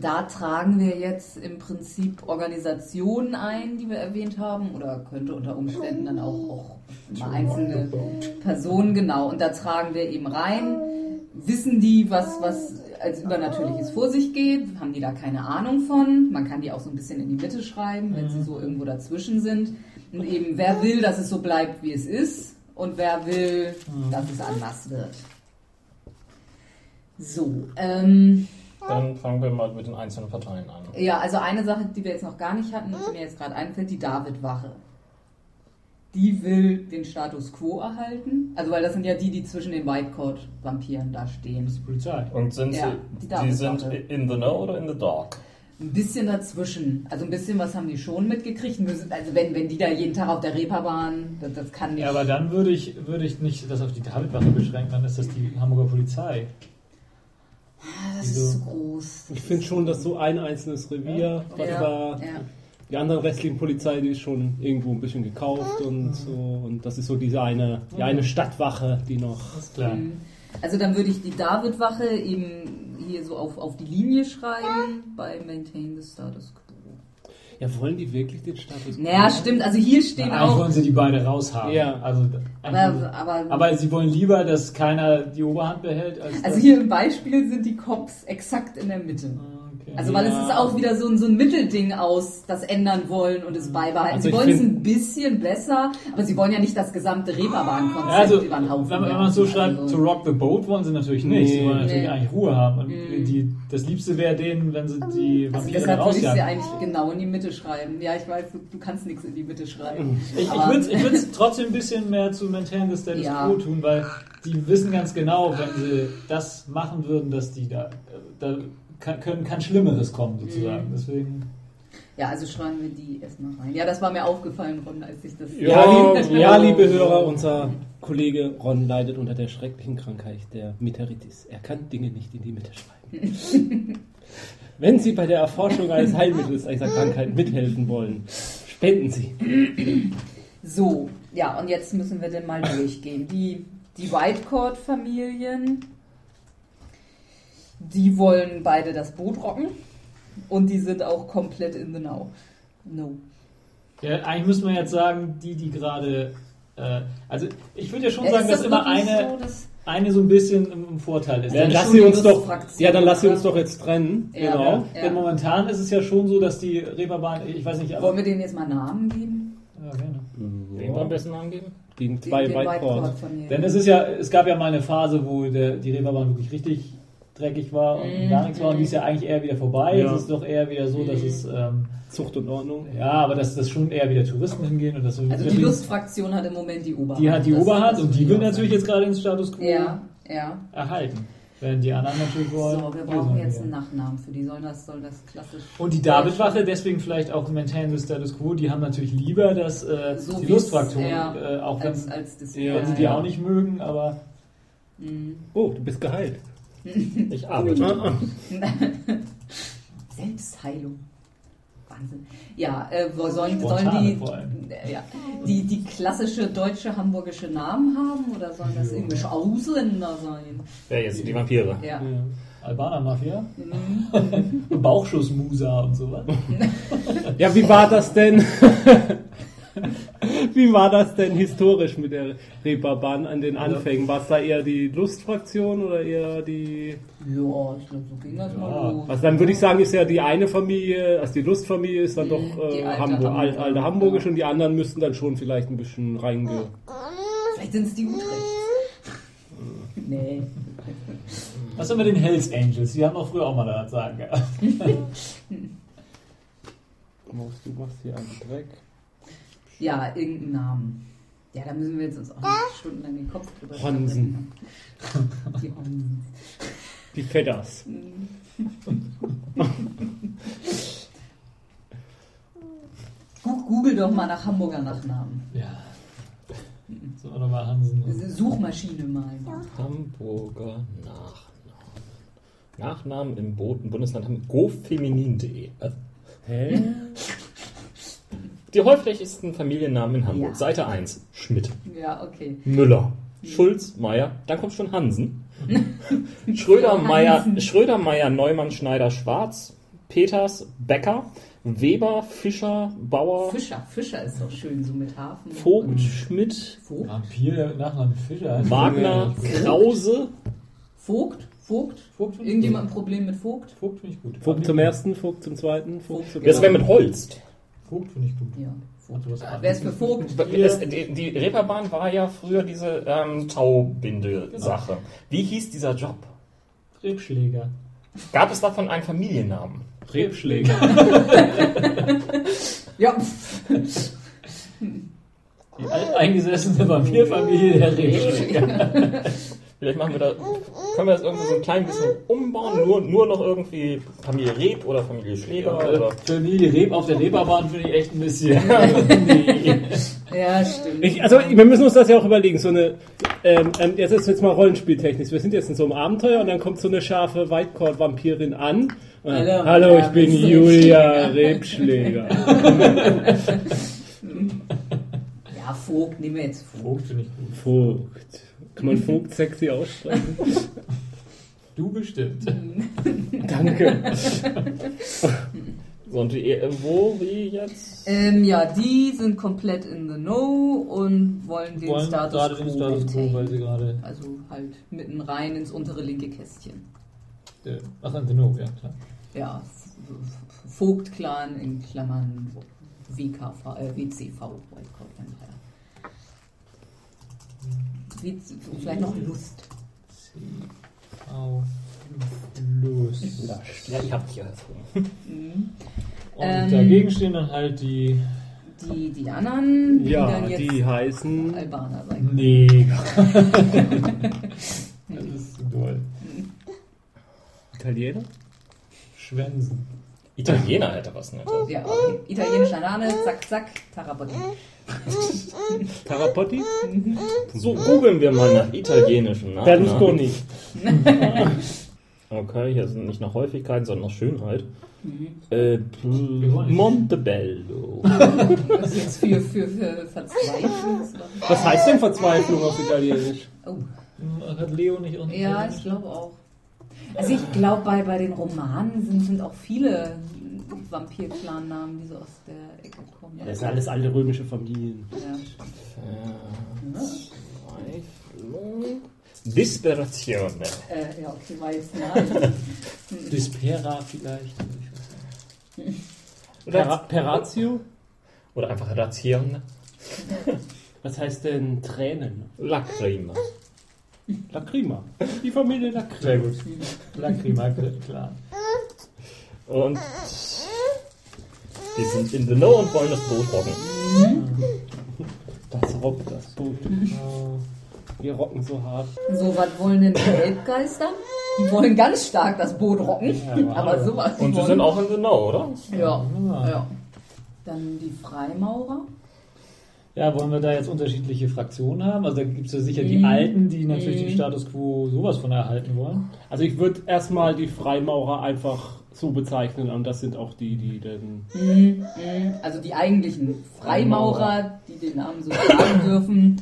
Da tragen wir jetzt im Prinzip Organisationen ein, die wir erwähnt haben, oder könnte unter Umständen dann auch, auch mal einzelne Personen, genau. Und da tragen wir eben rein, wissen die, was, was als Übernatürliches vor sich geht, haben die da keine Ahnung von. Man kann die auch so ein bisschen in die Mitte schreiben, wenn sie so irgendwo dazwischen sind. Und eben, wer will, dass es so bleibt, wie es ist, und wer will, dass es anders wird. So, ähm, Dann fangen wir mal mit den einzelnen Parteien an. ja, also eine Sache, die wir jetzt noch gar nicht hatten, die mir jetzt gerade einfällt, die David-Wache. Die will den Status quo erhalten. Also, weil das sind ja die, die zwischen den Whitecoat-Vampiren da stehen. Das ist die Polizei. Und sind Ja, sie, die die sind in the know oder in the dark? Ein bisschen dazwischen. Also ein bisschen was haben die schon mitgekriegt. Also wenn, wenn die da jeden Tag auf der Reeperbahn, das, das kann nicht. Ja, aber dann würde ich, würde ich nicht das auf die Davidwache beschränken, dann ist das die Hamburger Polizei. Ah, das wieso? ist zu groß. Ich finde schon, dass so ein einzelnes Revier, was ja, da ja. Die andere restlichen Polizei, die ist schon irgendwo ein bisschen gekauft und so. Und das ist so diese eine, die eine Stadtwache, die noch. Klar. Mhm. Also dann würde ich die David-Wache eben hier so auf, auf die Linie schreiben bei Maintain the Status Quo. Ja, wollen die wirklich den Status quo? Naja, stimmt. Also hier stehen Na, eigentlich auch. wollen sie die beide raushaben. Ja. Also, Aber, aber, aber sie wollen lieber, dass keiner die Oberhand behält, als also hier im Beispiel sind die Cops exakt in der Mitte. Ah, Okay. Also weil es ist auch wieder so ein, so ein Mittelding aus, das ändern wollen und es beibehalten. Also sie wollen es ein bisschen besser, aber sie wollen ja nicht das gesamte Reeperbahn-Konzept Ja, also, über den Haufen wenn man, wenn man so schreibt, Also- to rock the boat wollen sie natürlich nicht. sie Nee. wollen natürlich Nee. eigentlich Ruhe haben. Und Mhm. die, das Liebste wäre denen, wenn sie die Also Vampire deshalb würde ich sie eigentlich genau in die Mitte schreiben. Ja, ich weiß, du, du kannst nichts in die Mitte schreiben. Ich, ich würde würd's trotzdem ein bisschen mehr zu Maintain the Status Ja. Quo tun, weil die wissen ganz genau, wenn sie das machen würden, dass die da, da kann, können, kann Schlimmeres kommen sozusagen. Mhm. Deswegen. Ja, also schreiben wir die erstmal rein. Ja, das war mir aufgefallen, Ron, als ich das. Ja, Ja, lieb, ja, liebe Hörer, unser Kollege Ron leidet unter der schrecklichen Krankheit der Meteritis. Er kann Dinge nicht in die Mitte schreiben. Wenn Sie bei der Erforschung eines Heilmittels dieser Krankheit mithelfen wollen, spenden Sie. So, ja, und jetzt müssen wir denn mal durchgehen. Die, die Whitecourt-Familien, Die wollen beide das Boot rocken und die sind auch komplett in the now. No. Ja, eigentlich müssen wir jetzt sagen, die, die gerade. Äh, also, ich würde ja schon Ja, sagen, ist dass das immer eine, so, dass- eine so ein bisschen im, Vorteil ist. Ja, das lass sie uns doch, ja, dann lass sie uns doch jetzt trennen. Ja, genau. ja. denn momentan ist es ja schon so, dass die Reeperbahn, ich weiß nicht, aber. Wollen wir denen jetzt mal Namen geben? Ja, gerne. Wen wir am besten angeben? Die Den- zwei den Whiteboard. Denn es ist ja, es gab ja mal eine Phase, wo der, die Reeperbahn wirklich richtig dreckig war und Mhm. gar nichts war und die ist ja eigentlich eher wieder vorbei. Ja. Es ist doch eher wieder so, dass Mhm. es, ähm, Zucht und Ordnung. ja, aber dass das schon eher wieder Touristen hingehen und das so also die Lustfraktion hat im Moment die Oberhand. die hat die Das- Oberhand und die will natürlich jetzt gerade den Status quo Ja, ja. erhalten. Während die anderen natürlich wollen. So, wir brauchen jetzt wieder. einen Nachnamen für die. Soll das, soll das klassisch. Und die Davidwache, deswegen vielleicht auch Maintain the Status Quo, die haben natürlich lieber, dass äh, So die Lustfraktion, äh, auch wenn, als, als das. Ja, wenn sie die auch nicht mögen, aber Mhm. Oh, du bist geheilt. Ich arbeite. Selbstheilung. Wahnsinn. Ja, äh, wo sollen, sollen die, äh, ja, die die klassische deutsche hamburgische Namen haben oder sollen das irgendwelche Ausländer sein? Wer jetzt? Die Vampire. Ja. Ja. Albaner Mafia, Mhm. Bauchschussmusa und sowas. Ja, wie war das denn? wie war das denn historisch mit der Reeperbahn an den Anfängen? War es da eher die Lustfraktion oder eher die. Ja, ich glaube, so ging das mal Ja. los. Also dann würde ich sagen, ist ja die eine Familie, also die Lustfamilie ist dann Mhm, doch die äh, alte Hamburg, alt, Hamburger. alte Hamburgisch und die anderen müssten dann schon vielleicht ein bisschen reinge. Vielleicht sind es die Utrecht. Nee. Was sind mit den Hells Angels? Die haben auch früher auch mal da was sagen gehabt. Maus, Du machst hier einen Dreck. Ja, irgendeinen Namen. Ja, da müssen wir jetzt uns auch nicht stundenlang den Kopf drüber Hansen. zerbrechen. Die Hansen. Die Fedders. Gu- Google doch mal nach Hamburger Nachnamen. Ja. So, nochmal Hansen. Suchmaschine mal. Hamburger Nachnamen. Nachnamen im Boten Bundesland haben gofeminin.de. Was? Hä? Die häufigsten Familiennamen in Hamburg. Ja. Seite 1. Schmidt. Ja, okay. Müller. Schulz, Meier. Dann kommt schon Hansen. Schröder, Meier, Hansen. Schröder, Meier, Neumann, Schneider, Schwarz. Peters, Becker. Weber, Fischer, Bauer. Fischer. Fischer ist doch schön, so mit Hafen. Vogt, Schmidt, Vogt? Vampir, Nachname Fischer. Wagner, Krause. Vogt? Vogt? Vogt Irgendjemand ein. Problem mit Vogt? Vogt finde ich gut. Vogt zum ersten, Vogt zum zweiten, Vogt Vogt. zum Das wäre mit Holst. Vogt finde ich gut. Ja. Und sowas Wer ist für Vogt? Es, die, die Reeperbahn war ja früher diese ähm, Taubinde-Sache. Wie hieß dieser Job? Rebschläger. Gab es davon einen Familiennamen? Rebschläger. Ja. Die alteingesessene Vampirfamilie der Rebschläger. Vielleicht machen wir da, können wir das irgendwie so ein klein bisschen umbauen, nur, nur noch irgendwie Familie Reb oder Familie Schläger oder. Familie Reb auf der Reeperbahn finde ich echt ein bisschen. nee. Ja, stimmt. Ich, also wir müssen uns das ja auch überlegen. So eine, ähm, ähm, jetzt ist jetzt mal Rollenspieltechnisch. Wir sind jetzt in so einem Abenteuer und dann kommt so eine scharfe Whitecord-Vampirin an. Und Hallo, Hallo, ich ja, bin Julia Rebschläger. Ja, Vogt, nehmen wir jetzt Vogt. Vogt finde ich gut. Vogt. Kann man Vogt sexy aussprechen? Du bestimmt. Danke. So, und die, äh, wo, wie jetzt? Ähm, ja, die sind komplett in the know und wollen den Wollen Status gerade quo den Status quo, weil sie gerade. Also halt mitten rein ins untere linke Kästchen. äh, Ach, Antenno, ja klar. Ja, Vogt-Clan in Klammern WKV, äh, WCV, Whitecoat WC, vielleicht noch Lust. Auf Plus. Ja, ich hab dich ja. Mhm. Und Ähm, dagegen stehen dann halt die Die, die anderen, die Ja, dann jetzt die heißen. Albaner sein. Neger. das ist zu doll. Italiener? Schwänzen. Italiener hätte was Nettes. Ja, okay. Italienischer Name, zack, zack, Tarabotti. Tarapotti? So, googeln wir mal nach italienischen Namen. Berlusconi. Okay, hier sind nicht nach Häufigkeit, sondern nach Schönheit. Mhm. Äh, Montebello. Das ist jetzt für, für, für Verzweiflung. Was heißt denn Verzweiflung auf Italienisch? Oh, Hat Leo nicht auch ja, ich glaube auch. Also ich glaube, bei, bei den Romanen sind, sind auch viele Vampir-Clan-Namen, die so aus der Ecke kommen. Ja, das sind alles alte römische Familien. Ja. Verzweiflung. Desperation. Äh, ja, okay, war jetzt nah. Dispera vielleicht. Nicht. Pera Peratio? Oder einfach Ration. Was heißt denn Tränen? Lacrima. Lacrima. Die Familie Sehr Lacrima. gut. Lacrima, klar. Und die sind in the know und wollen das Boot rocken. Das rockt das Boot. Wir rocken so hart. So, was wollen denn die Elbgeister? Die wollen ganz stark das Boot rocken, Ja, aber sowas. Und sie wollen- sind auch in the know, oder? Ja, Ja. ja. Dann die Freimaurer. Ja, wollen wir da jetzt unterschiedliche Fraktionen haben? Also da gibt es ja sicher die. Alten, die natürlich Mhm. den Status quo sowas von erhalten wollen. Also ich würde erstmal die Freimaurer einfach so bezeichnen und das sind auch die, die dann... Mhm, mhm. Also die eigentlichen Freimaurer, die den Namen so tragen dürfen,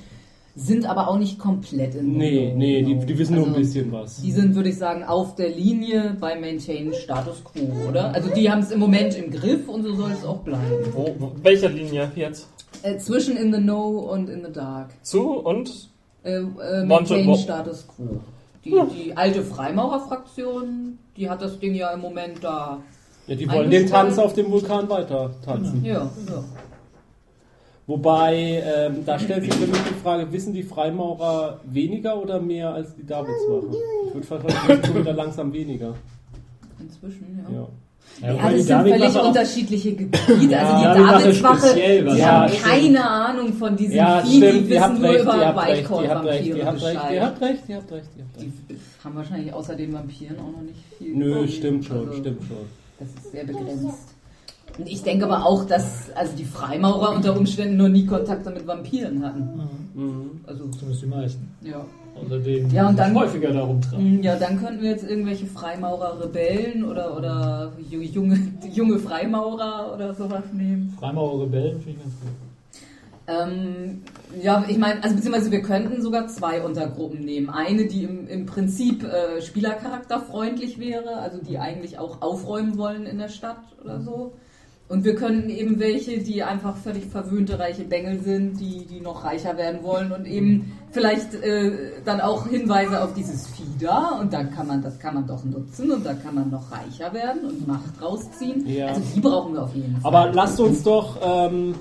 sind aber auch nicht komplett in Nee, nee, die, die wissen nur ein Also, bisschen was. Die sind, würde ich sagen, auf der Linie bei Maintain Status Quo, oder? Also die haben es im Moment im Griff und so soll es auch bleiben. Wo, wo, welcher Linie jetzt? Äh, zwischen in the know und in the dark. Zu und Äh, äh, Maintain Status Quo. Die, die alte Freimaurer-Fraktion, die hat das Ding ja im Moment da. Ja, die wollen den. Tanz auf dem Vulkan weiter tanzen. Ja, ja. Wobei, ähm, da stellt sich für mich die Frage, wissen die Freimaurer weniger oder mehr als die Davidswache? Ich würde fast sagen, die wieder langsam weniger. Inzwischen, ja. Ja. Ja, Ja, das sind völlig unterschiedliche Gebiete. Ja, also die Davidswache, die ja, haben stimmt. keine Ahnung von diesen Ja, vielen, die stimmt, ihr habt wissen nur recht, über ihr habt recht, ihr habt recht, ihr habt recht, ihr Bescheid. habt recht. Die haben wahrscheinlich außer den Vampiren auch noch nicht viel. Nö, stimmt schon, Also, stimmt schon. Das ist sehr begrenzt. Und ich denke aber auch, dass also die Freimaurer unter Umständen noch nie Kontakte mit Vampiren hatten. Mhm. Also, Zumindest die meisten. ja. Unter denen Ja, und die dann- sich häufiger darum tragen. Mm, Ja, dann könnten wir jetzt irgendwelche Freimaurer-Rebellen oder, oder ju- junge, junge Freimaurer oder sowas nehmen. Freimaurer Rebellen finde ich ganz gut. Ähm, ja, ich meine, also beziehungsweise wir könnten sogar zwei Untergruppen nehmen. Eine, die im, im Prinzip äh, spielercharakterfreundlich wäre, also die eigentlich auch aufräumen wollen in der Stadt oder so. Und wir könnten eben welche, die einfach völlig verwöhnte reiche Bengel sind, die, die noch reicher werden wollen und eben vielleicht äh, dann auch Hinweise auf dieses da und dann kann man, das kann man doch nutzen und da kann man noch reicher werden und Macht rausziehen. Ja. Also die brauchen wir auf jeden Fall. Aber lasst uns doch ähm,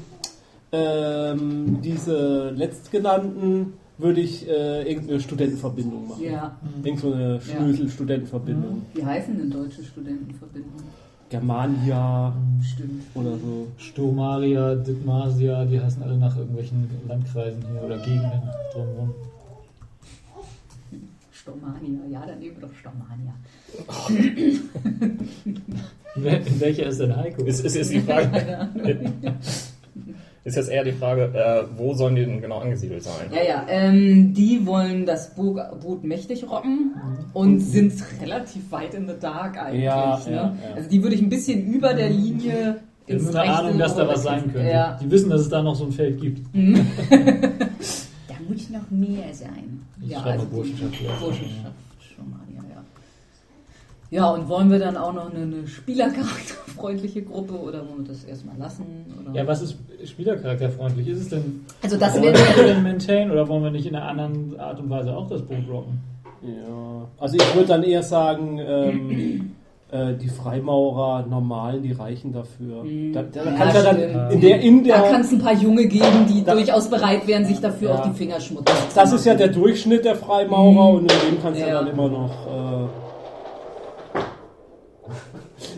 ähm, diese letztgenannten, würde ich äh, irgendeine Studentenverbindung machen. ja. Irgend so eine Schnösel-Studentenverbindung. Wie heißen denn deutsche Studentenverbindungen? Germania Stimmt. oder so. Stomaria, Dithmasia, die heißen alle nach irgendwelchen Landkreisen hier oder Gegenden drumherum. Stormania, ja, dann nehmen wir doch Stormania. Wer- In welcher ist denn Heiko? ist, ist jetzt die Frage. ist jetzt eher die Frage, äh, wo sollen die denn genau angesiedelt sein? Ja, ja, ähm, die wollen das Bo Boot mächtig rocken und sind relativ weit in the dark eigentlich. Ja, ne? ja, ja. Also die würde ich ein bisschen über der Linie ins nur eine rechte Ahnung, dass da was sein könnte. Ja. Die wissen, dass es da noch so ein Feld gibt. Da muss noch mehr sein. Ich ja, schreibe also mal Burschenschaft. Burschenschaft Stormania, ja. Ja, und wollen wir dann auch noch eine, eine spielercharakterfreundliche Gruppe oder wollen wir das erstmal lassen? Oder? Ja, was ist spielercharakterfreundlich? Ist es denn also das wollen wir denn maintain oder wollen wir nicht in einer anderen Art und Weise auch das Boot rocken? Ja. Also ich würde dann eher sagen, ähm, äh, die Freimaurer normalen, die reichen dafür. Da, da, da Ja, kannst du ja dann in der, in Da der kann es ein paar Junge geben, die Da- durchaus bereit wären, sich dafür Ja. auch die Finger schmutzig zu Das ist ja der Durchschnitt der Freimaurer und in dem kannst du ja. Ja. dann immer noch. Äh,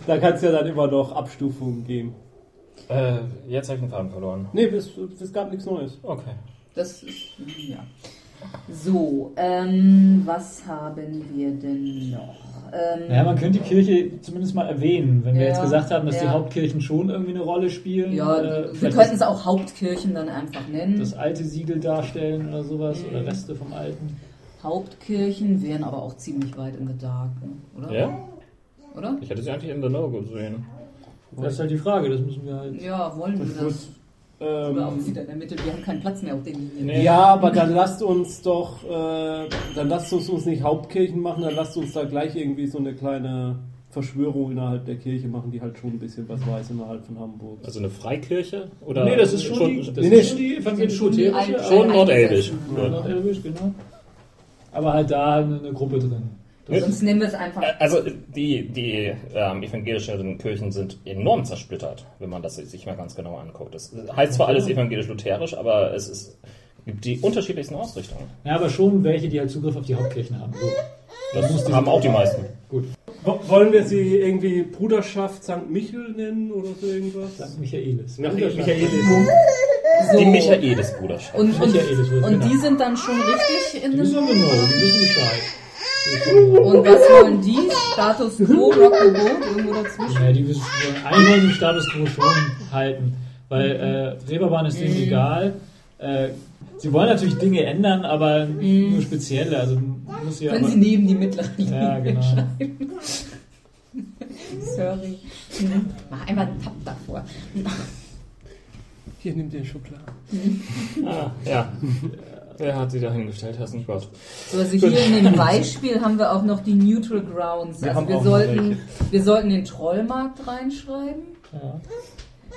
da kannst du ja dann immer noch Abstufungen geben. Äh, jetzt habe ich den Faden verloren. Nee, es, es gab nichts Neues. Okay. Das ist, ja. So, ähm, was haben wir denn noch? Ähm, Ja, man könnte die Kirche zumindest mal erwähnen, wenn wir Ja, jetzt gesagt haben, dass die ja. Hauptkirchen schon irgendwie eine Rolle spielen. ja, äh, wir könnten es auch Hauptkirchen dann einfach nennen. das alte Siegel darstellen oder sowas Mhm. oder Reste vom alten. Hauptkirchen wären aber auch ziemlich weit in the dark, oder? Ja? Oder? Ich hätte sie eigentlich in The Know gesehen. Das ist halt die Frage, das müssen wir halt. Ja, wollen wir das? Oder auch Ähm, wieder in der Mitte, wir haben keinen Platz mehr auf den Linien. Nee. ja, aber dann lasst uns doch, äh, dann lasst uns uns nicht Hauptkirchen machen, dann lasst uns da gleich irgendwie so eine kleine Verschwörung innerhalb der Kirche machen, die halt schon ein bisschen was weiß innerhalb von Hamburg. Also eine Freikirche? Oder Nee, das ist schon, die, das nee, ist nee, schon die Schon die Schon nordelbisch. aber nordelbisch, genau. Aber halt da eine, eine Gruppe drin. Sonst nehmen wir es einfach. Also die, die ähm, evangelischen Kirchen sind enorm zersplittert, wenn man das sich mal ganz genau anguckt. Das heißt zwar alles evangelisch-lutherisch, aber es ist, gibt die unterschiedlichsten Ausrichtungen. Ja, aber schon welche, die halt Zugriff auf die Hauptkirchen haben. So. Das muss die- haben auch die meisten. Gut. Wo- Wollen wir sie irgendwie Bruderschaft St. Michel nennen oder so irgendwas? St. Michaelis. Michael- Michaelis. So. Die Michaelis-Bruderschaft. Und, und, Michaelis, und genau. die sind dann schon richtig in Die dem. wissen genau, die wissen Bescheid. Und was wollen die? Status quo, Rock the Boat, irgendwo dazwischen? Ja, die wissen eigentlich wollen sie den Status quo schon halten, weil äh, Reeperbahn ist denen egal. Äh, sie wollen natürlich Dinge ändern, aber nur spezielle. Also muss Können aber, sie neben die mittlere Linie Ja, genau. schreiben? Sorry. Mach einfach einen Tab davor. Hier, nimm den Schokolade. Ah, ja. Wer hat sie da hingestellt? Herr Gott. So, also hier in dem Beispiel haben wir auch noch die Neutral Grounds. Wir also wir sollten, wir sollten den Trollmarkt reinschreiben. Ja.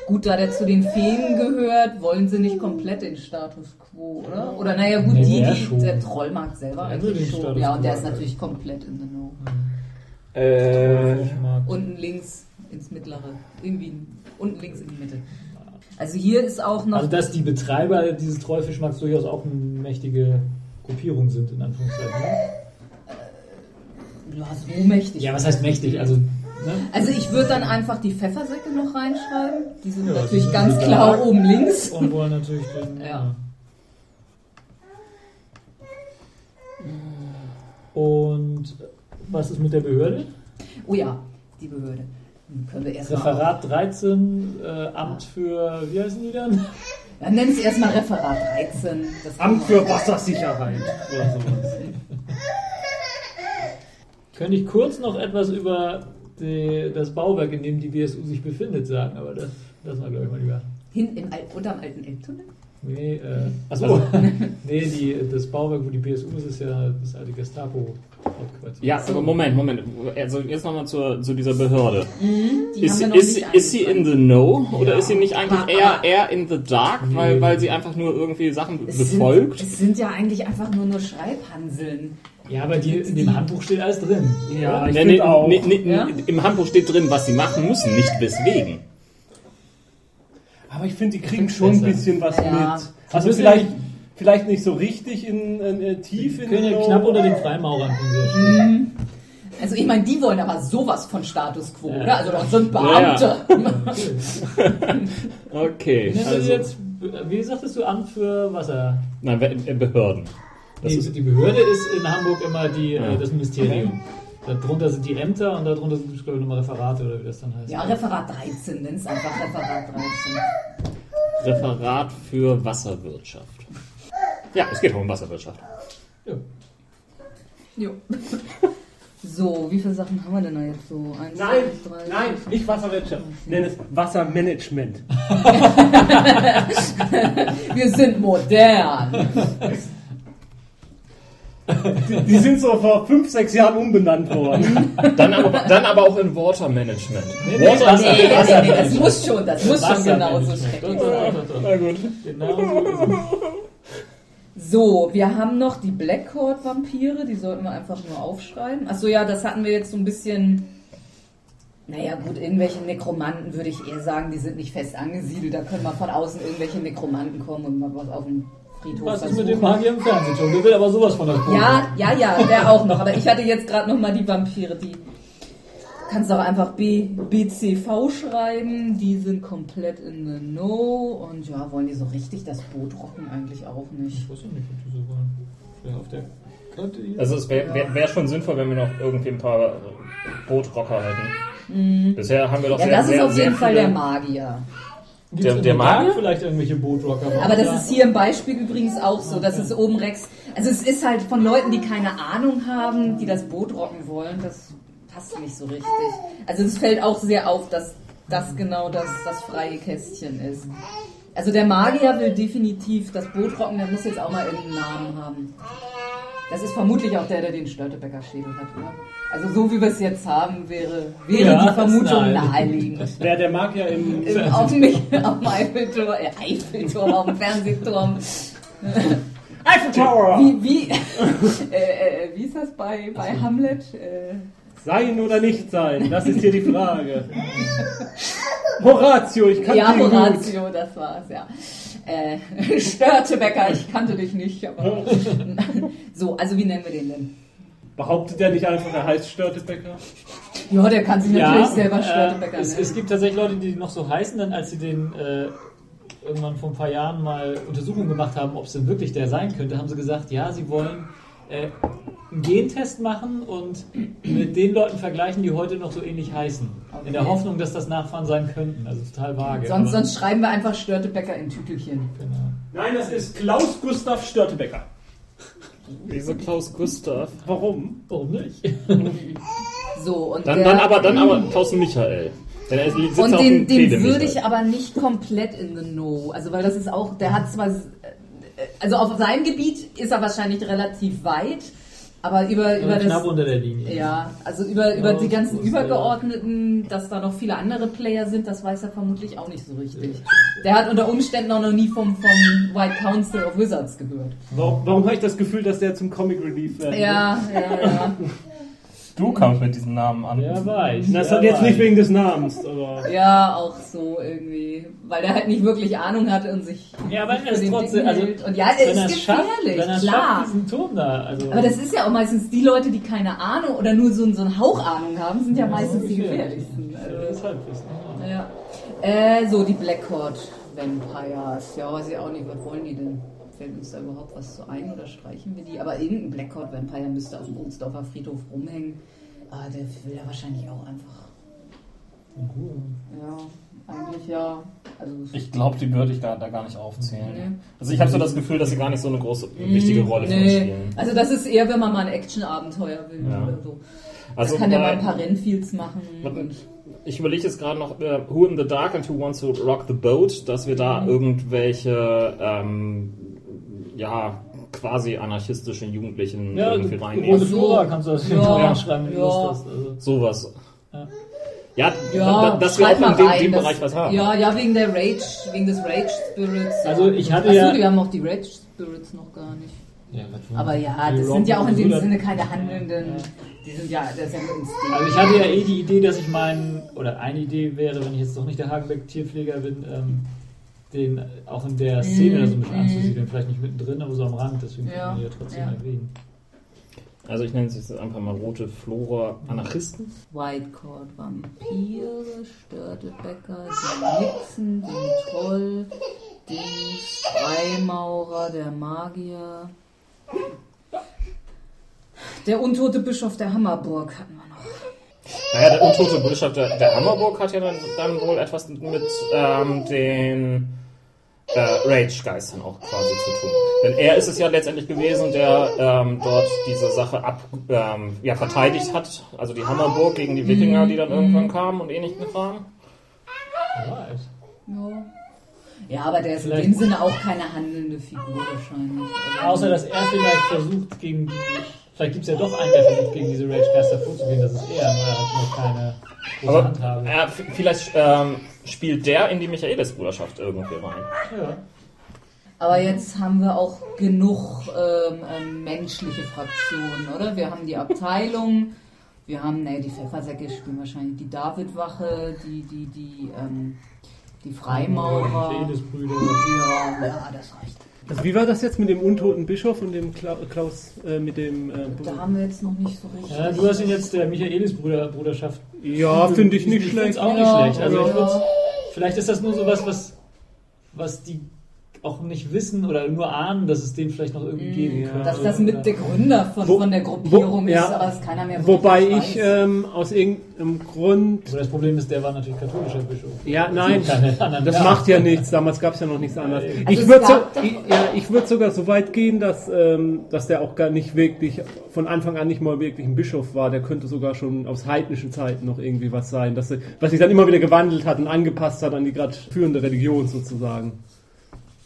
Gut, da der zu den Feen gehört, wollen sie nicht komplett den Status quo, oder? Oder naja, gut, Nee, die, der die, der Trollmarkt selber Der eigentlich schon. Status Ja, und der ist natürlich komplett in the know. Äh. Unten links ins Mittlere. Irgendwie unten links in die Mitte. Also hier ist auch noch. Also dass die Betreiber dieses Treufischmarkts durchaus auch eine mächtige Gruppierung sind, in Anführungszeichen. Ne? ja, so mächtig. Ja, was heißt mächtig? Also, ne? Also ich würde dann einfach die Pfeffersäcke noch reinschreiben. Die sind Ja, die natürlich sind ganz klar oben links. Und wollen natürlich den. Ja. Und was ist mit der Behörde? Oh ja, die Behörde. Können wir erstmal. Referat 13, äh, Amt für, wie heißen die dann? Dann nenn es erstmal Referat 13. Das kann Amt für Wassersicherheit oder sowas. Könnte ich kurz noch etwas über die, das Bauwerk, in dem die BSU sich befindet, sagen, aber das lassen wir, glaube ich, mal lieber. Hin im unterm alten Elbtunnel? Nee, äh, Achso. also, nee die, das Bauwerk, wo die BSU ist, ist ja das alte Gestapo-Hauptquartier. ja, aber Moment, Moment. Also jetzt nochmal zu, zu dieser Behörde. Die Ist, haben wir noch ist, nicht ist sie in the know oder Ja. ist sie nicht eigentlich Aber- eher, eher in the dark, Nee. weil, weil sie einfach nur irgendwie Sachen Es befolgt? Sind, es sind ja eigentlich einfach nur nur Schreibhanseln. Ja, aber die, in dem Handbuch steht alles drin. Ja, ich Nee, finde nee, auch. nee, nee, Ja? Im Handbuch steht drin, was sie machen müssen, nicht weswegen. Aber ich finde, die kriegen schon ein besser. bisschen was Ja. mit. Also vielleicht, ja vielleicht nicht so richtig in, in, äh, tief in Können ja Know. knapp unter den Freimaurern ja stehen. Also ich meine, die wollen aber sowas von Status quo, Ja. oder? Also das sind Ja, Beamte. Okay, Nennen wir also, jetzt, wie sagtest du, Amt für Wasser? nein, äh, Behörden. Das Nee, ist, die Behörde ist in Hamburg immer die, Ja. äh, das Ministerium. Darunter sind die Ämter und darunter sind, glaube ich, nochmal Referate oder wie das dann heißt. Ja, Referat 13, nenn's einfach Referat 13. Referat für Wasserwirtschaft. Ja, es geht auch um Wasserwirtschaft. Ja. Jo. So, wie viele Sachen haben wir denn da jetzt so? Eins, Nein, zwei, drei, nein, vier, nicht Wasserwirtschaft. Nenn es Wassermanagement. Wir sind modern. Die, die sind so vor fünf, sechs Jahren umbenannt worden. Dann aber, dann aber auch in Water Management. Nee, nee, Water Wasser- Nee, Wasser- nee, nee, das muss schon, das muss schon genauso doch. Na gut. Genau so wir haben noch die Blackcourt-Vampire, die sollten wir einfach nur aufschreiben. Achso, ja, das hatten wir jetzt so ein bisschen. Naja, gut, irgendwelche Nekromanten würde ich eher sagen, die sind nicht fest angesiedelt. Da können mal von außen irgendwelche Nekromanten kommen und mal was auf dem Friedhof Was ist mit dem Magier im Fernsehen schon? Der will aber sowas von der Kohle. Ja, ja, ja, der auch noch. Aber ich hatte jetzt gerade noch mal die Vampire, die kannst auch einfach B, BCV schreiben. Die sind komplett in the know und ja, wollen die so richtig das Boot rocken eigentlich auch nicht. Ich wusste nicht, ob die so wollen. Vielleicht auf der Karte hier. Also es wäre wär, wär schon sinnvoll, wenn wir noch irgendwie ein paar äh, Bootrocker hätten. Bisher haben wir doch Ja, sehr, das ist sehr, auf sehr jeden Fall der Magier. Gibt's der- der Magier? vielleicht irgendwelche Bootrocker? Aber das ist hier im Beispiel übrigens auch so. Das ist oben Rex. Also es ist halt von Leuten, die keine Ahnung haben, die das Boot rocken wollen. Das passt nicht so richtig. Also es fällt auch sehr auf, dass das genau das, das freie Kästchen ist. Also der Magier will definitiv das Boot rocken, der muss jetzt auch mal irgendeinen Namen haben. Das ist vermutlich auch der, der den Störtebecker-Schädel hat, oder? Also so wie wir es jetzt haben, wäre, wäre Ja, die Vermutung nein. naheliegend. Wer der Magier im Im- auf, mich, auf dem Eiffelturm, äh, Eiffelturm, auf dem Fernsehturm. Eiffel Tower! Wie, wie, äh, äh, wie ist das bei, bei Hamlet? Äh, Sein oder nicht sein, das ist hier die Frage. Horatio, ich kann ja, ihn gut. Horatio, das war's, ja. Äh, Störtebecker, ich kannte dich nicht, aber. so, also wie nennen wir den denn? Behauptet er nicht einfach, er heißt Störtebecker? Ja, der kann sich natürlich selber Störtebecker äh, es, nennen. es gibt tatsächlich Leute, die noch so heißen, dann als sie den äh, irgendwann vor ein paar Jahren mal Untersuchungen gemacht haben, ob es denn wirklich der sein könnte, haben sie gesagt, ja, sie wollen äh, einen Gentest machen und mit den Leuten vergleichen, die heute noch so ähnlich heißen. In der Okay. Hoffnung, dass das Nachfahren sein könnten. Also total vage. Sonst, sonst schreiben wir einfach Störtebecker in Tütelchen. Genau. Nein, das ist Klaus Gustav Störtebecker. Wieso Klaus Gustav? Warum? Warum nicht? So, und Dann, der, dann aber dann aber Klaus Michael. Und den, den würde ich aber nicht komplett in the know. Also, weil das ist auch, der hat zwar, äh, also auf seinem Gebiet ist er wahrscheinlich relativ weit, aber über, über knapp das, unter der Linie. ja, also über, über Ja, die ganzen ist, Übergeordneten, dass da noch viele andere Player sind, das weiß er vermutlich auch nicht so richtig. Der hat unter Umständen auch noch nie vom, vom White Council of Wizards gehört. Warum, warum habe ich das Gefühl, dass der zum Comic Relief wird? Ja, ja, ja. Du kamst mit diesem Namen an. Wer weiß. Das hat jetzt nicht wegen des Namens, aber. Ja, auch so irgendwie. Weil der halt nicht wirklich Ahnung hat und sich Ja, aber er ist trotzdem. Also. Und ja, wenn es er ist es schafft, gefährlich, wenn er klar. schafft, diesen Turm da. Also, Aber das ist ja auch meistens die Leute, die keine Ahnung oder nur so, so einen Hauch Ahnung haben, sind ja, meistens die gefährlichsten. Also, Deshalb ist, ne? ja. äh, so, die Blackcourt Vampires. Ja, weiß ich auch nicht, was wollen die denn? Fällt uns da überhaupt was zu ein oder streichen wir die? Aber irgendein Blackcourt Vampire müsste auf dem Ohlsdorfer Friedhof rumhängen. Ah, der will ja wahrscheinlich auch einfach. Ja, eigentlich ja. Also, Ich glaube, die würde ich da, da gar nicht aufzählen. Nee. Also ich habe so das Gefühl, dass sie gar nicht so eine große, wichtige Rolle für uns nee. spielen. Also das ist eher, wenn man mal ein Action-Abenteuer will Ja. oder so. Also da kann der mal ein paar Rennfields machen. Und Ich überlege jetzt gerade noch, äh, Who in the Dark and Who Wants to Rock the Boat, dass wir Mhm. da irgendwelche, ähm, ja, quasi anarchistischen Jugendlichen Ja, irgendwie rote reinnehmen. so. Flora kannst du das Ja, ja, reinschreiben, wenn du ja. Lust hast. Also. Sowas. Ja. Ja, ja, da, dass wir auch mal in dem, rein, dem Bereich was haben. Ja, ja, wegen der Rage, wegen des Rage Spirits. Also ich hatte Achso, ja- die haben noch die Rage Spirits noch gar nicht. Ja, Aber ja, die das Rock- sind ja auch in dem Sinne keine handelnden. Ja. Die sind ja, das ist ja nur Instinkt. Also ich hatte ja eh die Idee, dass ich meinen, oder eine Idee wäre, wenn ich jetzt doch nicht der Hagenbeck-Tierpfleger bin, ähm, den auch in der Szene da so ein bisschen Mhm. anzusiedeln. Vielleicht nicht mittendrin, aber so am Rand, deswegen Ja, kann man die ja trotzdem ja. erwähnen. Also ich nenne es jetzt einfach mal rote Flora Anarchisten. Whitecourt Vampire, Störtebäcker, den Nixon, den Troll, den Freimaurer, der Magier. Der untote Bischof der Hammerburg hatten wir noch. Naja, der untote Bischof der, der Hammerburg hat ja dann, dann wohl etwas mit ähm, den äh, Rage-Geistern auch quasi zu tun. Denn er ist es ja letztendlich gewesen, der ähm, dort diese Sache ab, ähm, ja, verteidigt hat. Also die Hammerburg gegen die Wikinger, die dann irgendwann kamen und ähnlichen. Wer weiß. Ja. Ja, aber der ist Vielleicht- in dem Sinne auch keine handelnde Figur wahrscheinlich. Also, Außer, dass er vielleicht versucht, gegen die. Vielleicht gibt es ja doch einen, der versucht, gegen diese Rage-Geister vorzugehen. Das ist er, nur er hat nur keine große Aber Handhabe. f- vielleicht ähm, spielt der in die Michaelis-Bruderschaft irgendwie rein. Ja. Aber jetzt haben wir auch genug ähm, ähm, menschliche Fraktionen, oder? Wir haben die Abteilung, wir haben, ne, die Pfeffersäcke spielen wahrscheinlich die Davidwache, die, die, die, ähm, die Freimaurer. Michaelis-Brüder. Ja, ja, das reicht. Also wie war das jetzt mit dem untoten Bischof und dem Kla Klaus, äh, mit dem... Äh, Da haben wir jetzt noch nicht so richtig. Ja, du hast ihn jetzt der Michaelis-Bruderschaft. ja, finde ich nicht Ich schlecht. auch Ja, nicht schlecht. Also ja. vielleicht ist das nur sowas, was, was die auch nicht wissen oder nur ahnen, dass es den vielleicht noch irgendwie geben Ja. könnte. Dass das mit der Gründer von, Wo- von der Gruppierung wo- ist, ja. aber es keiner mehr Wobei ich ähm, aus irgendeinem Grund... Aber das Problem ist, der war natürlich katholischer Bischof. Ja, nein, das Namen. macht ja nichts. Damals gab es ja noch nichts anderes. Also ich würde so, ich, ja, ich würd sogar so weit gehen, dass, ähm, dass der auch gar nicht wirklich, von Anfang an nicht mal wirklich ein Bischof war. Der könnte sogar schon aus heidnischen Zeiten noch irgendwie was sein. Dass, er- was sich dann immer wieder gewandelt hat und angepasst hat an die gerade führende Religion sozusagen.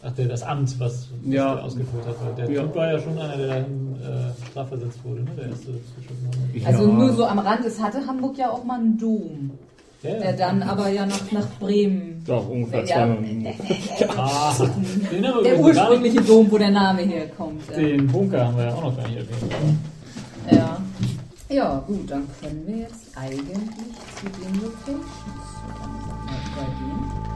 Ach, der, das Amt, was, was Ja. der ausgeführt hat. Weil der Ja. Typ war ja schon einer, der dann äh, strafversetzt wurde, ne? Der erste. Also Ja. nur so am Rand, es hatte Hamburg ja auch mal einen Dom, Ja, der dann aber ja nach, nach Bremen. Ja, ungefähr Ja. zwei Minuten. Ah, Der ursprüngliche Dom, wo der Name herkommt. Ja. den Bunker haben wir ja auch noch gar nicht erwähnt. Ja. ja, gut, dann können wir jetzt eigentlich zu den Locations so langsam mal übergehen.